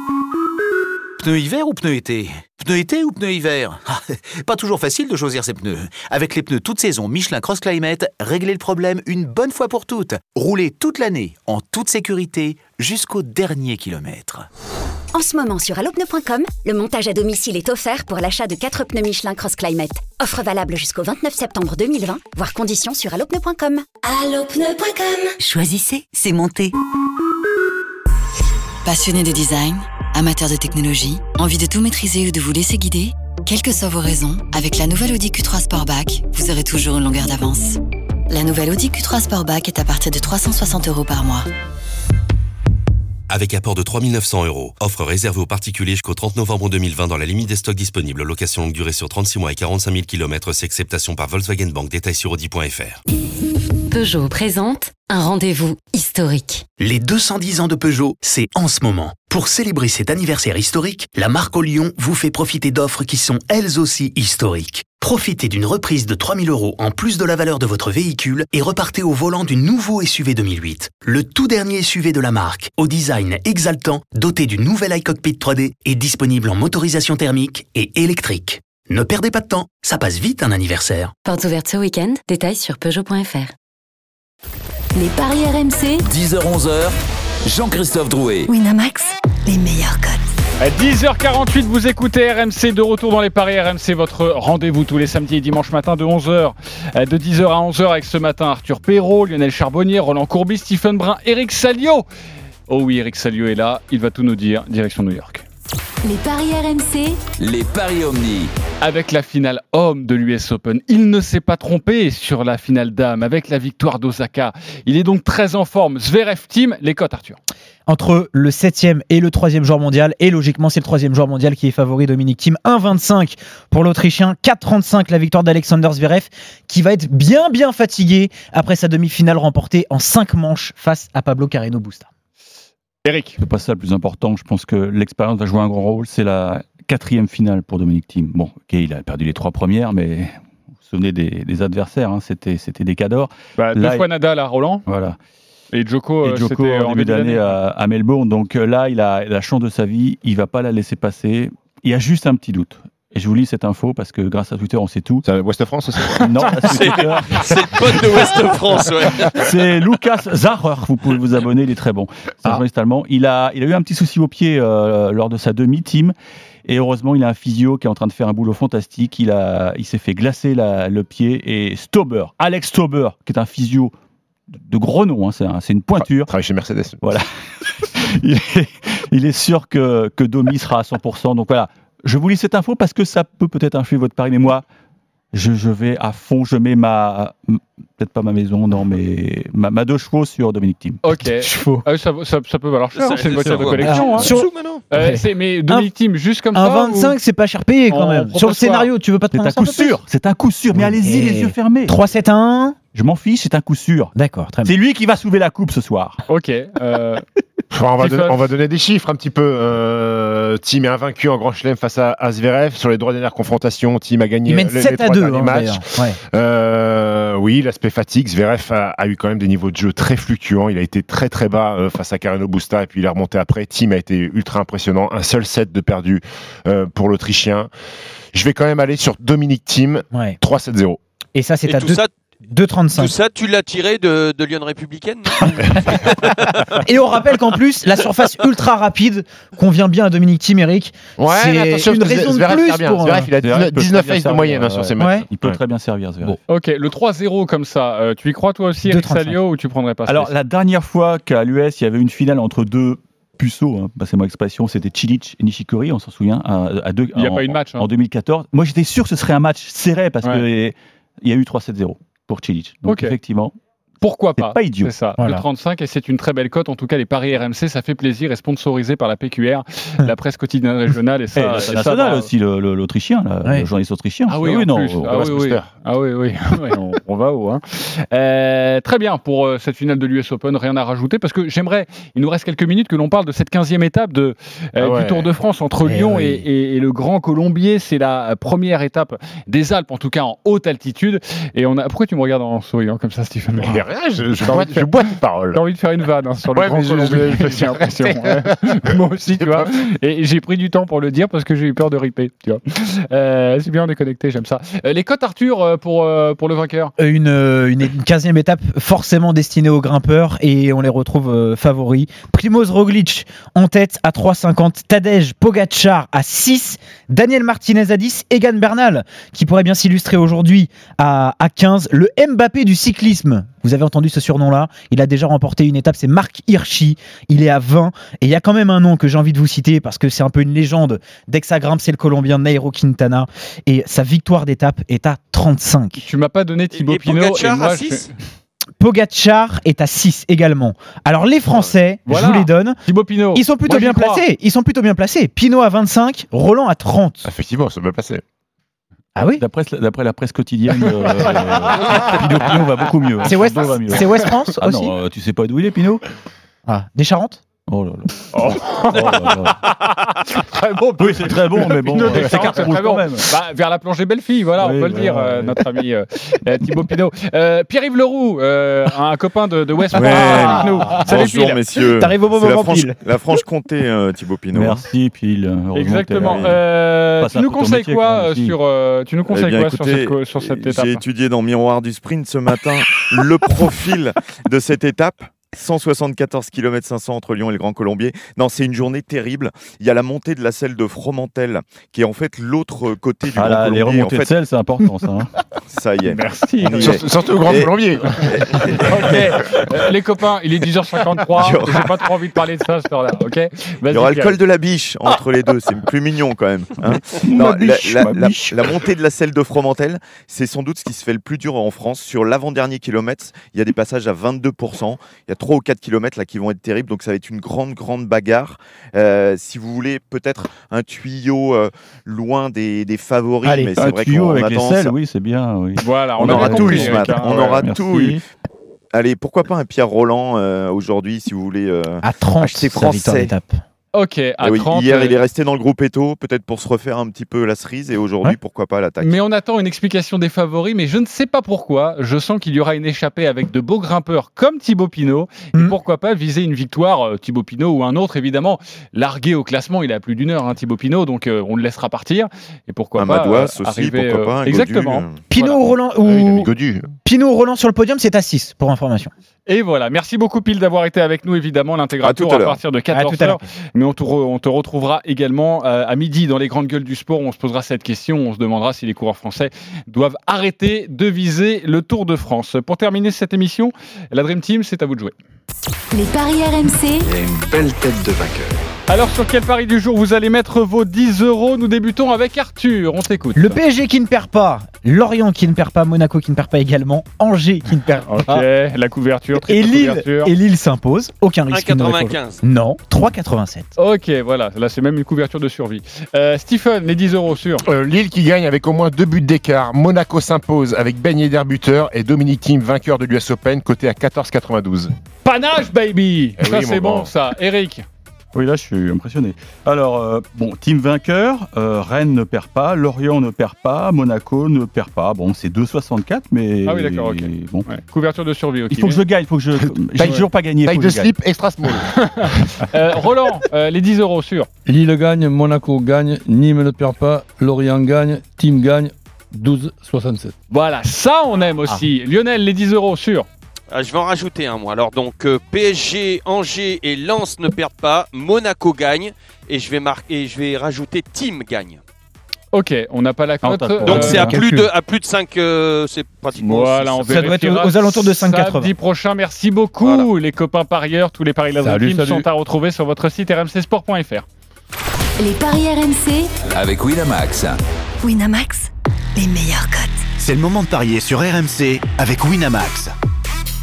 Pneus hiver ou pneus été Pneus été ou pneus hiver Ah, Pas toujours facile de choisir ses pneus. Avec les pneus toute saison Michelin Cross Climate, réglez le problème une bonne fois pour toutes. Roulez toute l'année, en toute sécurité, jusqu'au dernier kilomètre. En ce moment sur allopneu.com, le montage à domicile est offert pour l'achat de 4 pneus Michelin Cross Climate. Offre valable jusqu'au 29 septembre 2020, voire conditions sur allopneu.com. Allopneu.com Choisissez, c'est monté. Passionné de design, amateur de technologie, envie de tout maîtriser ou de vous laisser guider Quelles que soient vos raisons, avec la nouvelle Audi Q3 Sportback, vous aurez toujours une longueur d'avance. La nouvelle Audi Q3 Sportback est à partir de 360 euros par mois. Avec apport de 3 900 euros. Offre réservée aux particuliers jusqu'au 30 novembre 2020 dans la limite des stocks disponibles. Location longue durée sur 36 mois et 45 000 km. C'est acceptation par Volkswagen Bank. Détails sur Audi.fr. Peugeot présente un rendez-vous historique. Les 210 ans de Peugeot, c'est en ce moment. Pour célébrer cet anniversaire historique, la marque au Lyon vous fait profiter d'offres qui sont elles aussi historiques. Profitez d'une reprise de 3000 euros en plus de la valeur de votre véhicule et repartez au volant du nouveau SUV 2008. Le tout dernier SUV de la marque, au design exaltant, doté du nouvel iCockpit 3D et disponible en motorisation thermique et électrique. Ne perdez pas de temps, ça passe vite un anniversaire. Portes ouvertes ce week-end, détails sur Peugeot.fr. Les paris RMC, 10h-11h, Jean-Christophe Drouet. Winamax, les meilleurs codes. À 10h48, vous écoutez RMC de retour dans les paris RMC, votre rendez-vous tous les samedis et dimanches matin de 11h, de 10h à 11h avec ce matin Arthur Perrault, Lionel Charbonnier, Roland Courbis, Stephen Brun, Eric Salio. Oh oui, Eric Salio est là, il va tout nous dire, direction New York. Les paris RMC, Les paris Omni. Avec la finale homme de l'US Open, il ne s'est pas trompé sur la finale dame avec la victoire d'Osaka. Il est donc très en forme. Zverev Team, les cotes Arthur. entre le 7e et le 3e joueur mondial. Et logiquement, c'est le 3e joueur mondial qui est favori, Dominique Thiem. 1,25 pour l'Autrichien, 4,35 la victoire d'Alexander Zverev, qui va être bien, bien fatigué après sa demi-finale remportée en 5 manches face à Pablo Carreno Busta. Eric. C'est pas ça le plus important. Je pense que l'expérience va jouer un grand rôle. C'est la quatrième finale pour Dominique Thiem. Bon, ok, il a perdu les trois premières, mais vous vous souvenez des, des adversaires, hein, c'était, c'était des cadors. Bah, deux fois il- Nadal à Roland. Voilà. Et Joko, Et euh, Djoko c'était en début d'année à, à Melbourne. Donc euh, là, il a la chance de sa vie. Il va pas la laisser passer. Il y a juste un petit doute. Et je vous lis cette info parce que grâce à Twitter, on sait tout. C'est West France Non, c'est C'est Twitter. c'est le pote de West France, ouais. C'est Lucas Zacher. Vous pouvez vous abonner, il est très bon. C'est un journaliste allemand. Il a, il a eu un petit souci au pied euh, lors de sa demi-team. Et heureusement, il a un physio qui est en train de faire un boulot fantastique. Il, a, il s'est fait glacer la- le pied. Et Stauber, Alex Stauber, qui est un physio de gros nom, hein, c'est un- c'est une pointure. Travaille chez Mercedes. Voilà. il, est, il est sûr que, que Domi sera à 100%. Donc voilà, je vous lis cette info parce que ça peut peut-être influer votre pari. Mais moi, je, je vais à fond, je mets ma. Peut-être pas ma maison, non, mais ma, ma deux chevaux sur Dominique Thiem. Ok. Ah oui, ça, vaut- ça- ça peut valoir cher, hein, c'est une voiture de collection. Alors, hein. sur- Euh, Ouais. mais Dominique Thiem, juste comme Un ça. 25, ou- c'est pas cher payé quand même. Sur le scénario, tu veux pas te C'est prendre un coup sûr, c'est un coup sûr. Mais allez-y, les yeux fermés. 3-7 à 1. Je m'en fiche, c'est un coup sûr. D'accord, très bien. C'est lui qui va soulever la coupe ce soir. Ok. euh, Enfin, on, va donner, on va donner des chiffres un petit peu. Euh, Team est invaincu en Grand Chelem face à, à Zverev. Sur les trois dernières confrontations, Team a gagné mène les, 7 les à trois 2. derniers hein, matchs. Ouais. Euh, oui, l'aspect fatigue. Zverev a, a eu quand même des niveaux de jeu très fluctuants. Il a été très très bas euh, face à Carreno Busta et puis il est remonté après. Team a été ultra impressionnant. Un seul set de perdu euh, pour l'Autrichien. Je vais quand même aller sur Dominique Thiem, Ouais. 3-7-0. Et ça, c'est à tout, 2. ça, 2,35. Tout ça, tu l'as tiré de, de Lyon Républicaine Et on rappelle qu'en plus, la surface ultra rapide convient bien à Dominique Thiem, Eric. Ouais, c'est une raison de plus bien. pour. Zverev, il a Zverev peut 19 très bien faces de moyenne hein, servir, sur ses ouais. matchs. Il peut Ouais. très bien servir, Zverev. Ok, le 3-0 comme ça, euh, tu y crois toi aussi, Eric 2,35. Salio, ou tu prendrais pas Alors, la dernière fois qu'à l'US, il y avait une finale entre deux puceaux, hein, passez-moi l'expression, c'était Cilic et Nishikori, on s'en souvient, à, à deux, Il y a en, pas eu de match, hein. en 2014. Moi, j'étais sûr que ce serait un match serré parce Ouais. qu'il y a eu 3-7-0 pour Cilic. Donc, effectivement, Pourquoi c'est pas? pas idiot. C'est ça, Voilà. le 35 et c'est une très belle cote. En tout cas, les paris RMC, ça fait plaisir et sponsorisé par la PQR, la presse quotidienne régionale. Et Et ça, et ça, aussi, le- le- l'Autrichien, là, Ouais. le journaliste autrichien. Ah oui, en non, plus. on- ah, on oui, va oui. ah oui, oui, on, on va haut. hein. Euh, très bien pour euh, cette finale de l'US Open, rien à rajouter parce que j'aimerais, il nous reste quelques minutes que l'on parle de cette 15e étape de, euh, Ah ouais. du Tour de France entre Eh Lyon oui. et, et- et le Grand Colombier. C'est la première étape des Alpes, en tout cas en haute altitude. Et on a, pourquoi tu me regardes en souriant comme ça, Stephen Mais rien, je, je bois, de je bois tes paroles. T'as envie de faire une vanne hein, sur le Ouais, Grand mais je- Colombier, je- j'ai l'impression. ouais. Moi aussi, tu vois. Et j'ai pris du temps pour le dire parce que j'ai eu peur de riper, tu vois. Euh, c'est bien, on est connecté, j'aime ça. Euh, les cotes, Arthur, euh, pour, euh, pour le vainqueur? Une, une, une 15e étape forcément destinée aux grimpeurs et on les retrouve euh, favoris. Primoz Roglic en tête à 3,50. Tadej Pogacar à 6. Daniel Martinez à 10. Egan Bernal qui pourrait bien s'illustrer aujourd'hui à, à 15. Le Mbappé du cyclisme. Vous avez entendu ce surnom-là. Il a déjà remporté une étape. C'est Marc Hirschi. Il est à 20. Et il y a quand même un nom que j'ai envie de vous citer parce que c'est un peu une légende. Dès que ça grimpe, c'est le Colombien Nairo Quintana. Et sa victoire d'étape est à 35. Tu m'as pas donné Thibaut Et Pinot. Moi, à je 6 Pogacar est à 6 également. Alors les Français, Voilà. je vous les donne, Thibaut Pinot. ils sont plutôt Moi, bien crois. placés. Ils sont plutôt bien placés. Pinot à 25, Roland à 30. Effectivement, ça m'a passé. Ah oui D'après, d'après la presse quotidienne, euh, Pinot, Pinot va beaucoup mieux. C'est West, West France Ah aussi non, euh, tu sais pas d'où il est, Pinot? Ah, Des Charentes? Oh là là. Oh là là. Très bon. Oui, c'est très bon, mais bon, euh, c'est très quand bon. même. Bah, vers la plongée Belle-Fille, voilà, Oui, on peut le voilà, dire, euh, notre ami euh, euh, Thibaut Pinot. Euh, Pierre-Yves Leroux, euh, un copain de, de West Ouais. avec nous. Salut, Bonjour Pile. messieurs. T'arrives au bon C'est la moment, Franche- Pile. La Franche-Comté, euh, Thibaut Pinot. Merci, Pile. Exactement. Euh, tu nous conseilles métier, quoi euh, sur euh, Tu nous Eh conseilles bien, quoi sur écoutez, cette, sur cette étape J'ai étudié dans Miroir du Sprint ce matin le profil de cette étape. 174 km 500 entre Lyon et le Grand Colombier. Non, c'est une journée terrible. Il y a la montée de la selle de Fromentel, qui est en fait l'autre côté du Ah Grand là, les Colombier. En remontées de fait, sel, c'est important, ça. hein. ça y est. Merci. On y est. Surtout, au Grand Et- Colombier. Ok, Euh, les copains, il est 10h53. Il y aura- J'ai pas trop envie de parler de ça à cette heure-là. Ok? Il y aura le col de la biche entre les deux, c'est plus mignon quand même. hein. Non, la, biche, la- ma la- biche. la montée de la selle de Fromentel, c'est sans doute ce qui se fait le plus dur en France. Sur l'avant-dernier kilomètre, il y a des passages à 22%. Il y a 3 ou 4 kilomètres là qui vont être terribles, donc ça va être une grande, grande bagarre. Euh, si vous voulez peut-être un tuyau euh, loin des, des favoris, Allez, mais c'est vrai tuyau qu'on avec les attend selles, ça. oui, c'est bien. Oui. Voilà, on, aura tout eu ce matin. hein. On Ouais, aura merci. tout eu. Allez, pourquoi pas un Pierre Roland euh, aujourd'hui, si vous voulez. euh, À 30, Acheter sa victoire français. Ok, à Eh oui, 30. hier, euh, il est resté dans le groupe Eto, peut-être pour se refaire un petit peu la cerise, et aujourd'hui, Ouais. pourquoi pas l'attaque. Mais on attend une explication des favoris, mais je ne sais pas pourquoi. Je sens qu'il y aura une échappée avec de beaux grimpeurs comme Thibaut Pinot. Et Mm. pourquoi pas viser une victoire, euh, Thibaut Pinot ou un autre, évidemment. Largué au classement, il a plus d'une heure, hein, Thibaut Pinot, donc euh, on le laissera partir. Et pourquoi Un pas. Madouas euh, aussi, arriver, pourquoi euh, pas, un Exactement. euh. Pinot Voilà. ou Roland Ah ou Godu. Pinot ou Roland sur le podium, c'est à 6 pour information. Et voilà, merci beaucoup Pile d'avoir été avec nous évidemment. L'intégrateur à partir de À tout à 14h. l'heure. Mais on te, re- on te retrouvera également euh, à midi dans les grandes gueules du sport. où On se posera cette question. On se demandera si les coureurs français doivent arrêter de viser le Tour de France. Pour terminer cette émission, la Dream Team, c'est à vous de jouer. Les paris RMC, Il y a une belle tête de vainqueur. Alors sur quel pari du jour vous allez mettre vos 10 euros Nous débutons avec Arthur. On t'écoute. Le PSG qui ne perd pas, Lorient qui ne perd pas, Monaco qui ne perd pas également, Angers qui ne perd Ok, pas. la couverture, Et Lille, couverture. et Lille s'impose, aucun risque. une nouvelle fois. 1,95. Non, 3,87. Ok, voilà, là c'est même une couverture de survie. Euh, Stephen, les 10 euros sur. Euh, Lille qui gagne avec au moins deux buts d'écart. Monaco s'impose avec Ben Yedder buteur et Dominique Thiem vainqueur de l'US Open côté à 14,92. Panache, baby Eh Ça oui, c'est bon grand. ça. Eric Oui, là, je suis impressionné. Alors, euh, bon, team vainqueur, euh, Rennes ne perd pas, Lorient ne perd pas, Monaco ne perd pas. Bon, c'est 2,64, mais. Ah oui, d'accord, ok. Bon. Ouais, Couverture de survie aussi. Il faut que je gagne, il faut que je. J'ai toujours pas gagné. Taille de slip extra small. Euh, Roland, euh, les 10 euros sur. Lille gagne, Monaco gagne, Nîmes ne perd pas, Lorient gagne, Team gagne, 12,67. Voilà, ça on aime aussi. Lionel, les 10 euros sur. Ah, je vais en rajouter un moi. Alors donc euh, PSG, Angers et Lens ne perdent pas, Monaco gagne et je vais marquer, je vais rajouter Team gagne. Ok, on n'a pas la cote. t'as- Donc Euh, c'est à plus de à plus de 5 c'est pratiquement Voilà, on. Ça doit être aux alentours de 5,80. Samedi prochain, merci beaucoup les copains parieurs. Tous les paris de la Team salut. sont à retrouver sur votre site rmcsport.fr. Les paris RMC, Avec Winamax. Winamax, les meilleurs cotes. C'est le moment de parier sur RMC avec Winamax.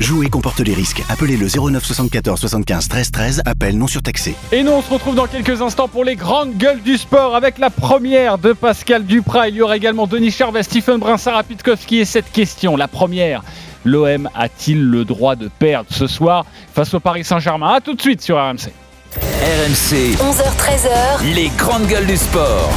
Jouer comporte les risques. Appelez le 09 74 75 13 13. Appel non surtaxé. Et nous, on se retrouve dans quelques instants pour les grandes gueules du sport avec la première de Pascal Duprat. Il y aura également Denis Charvet, Stephen Brinsard, Pitkowski et cette question. La première, l'OM a-t-il le droit de perdre ce soir face au Paris Saint-Germain? A tout de suite sur RMC. RMC. 11h-13h, Les grandes gueules du sport.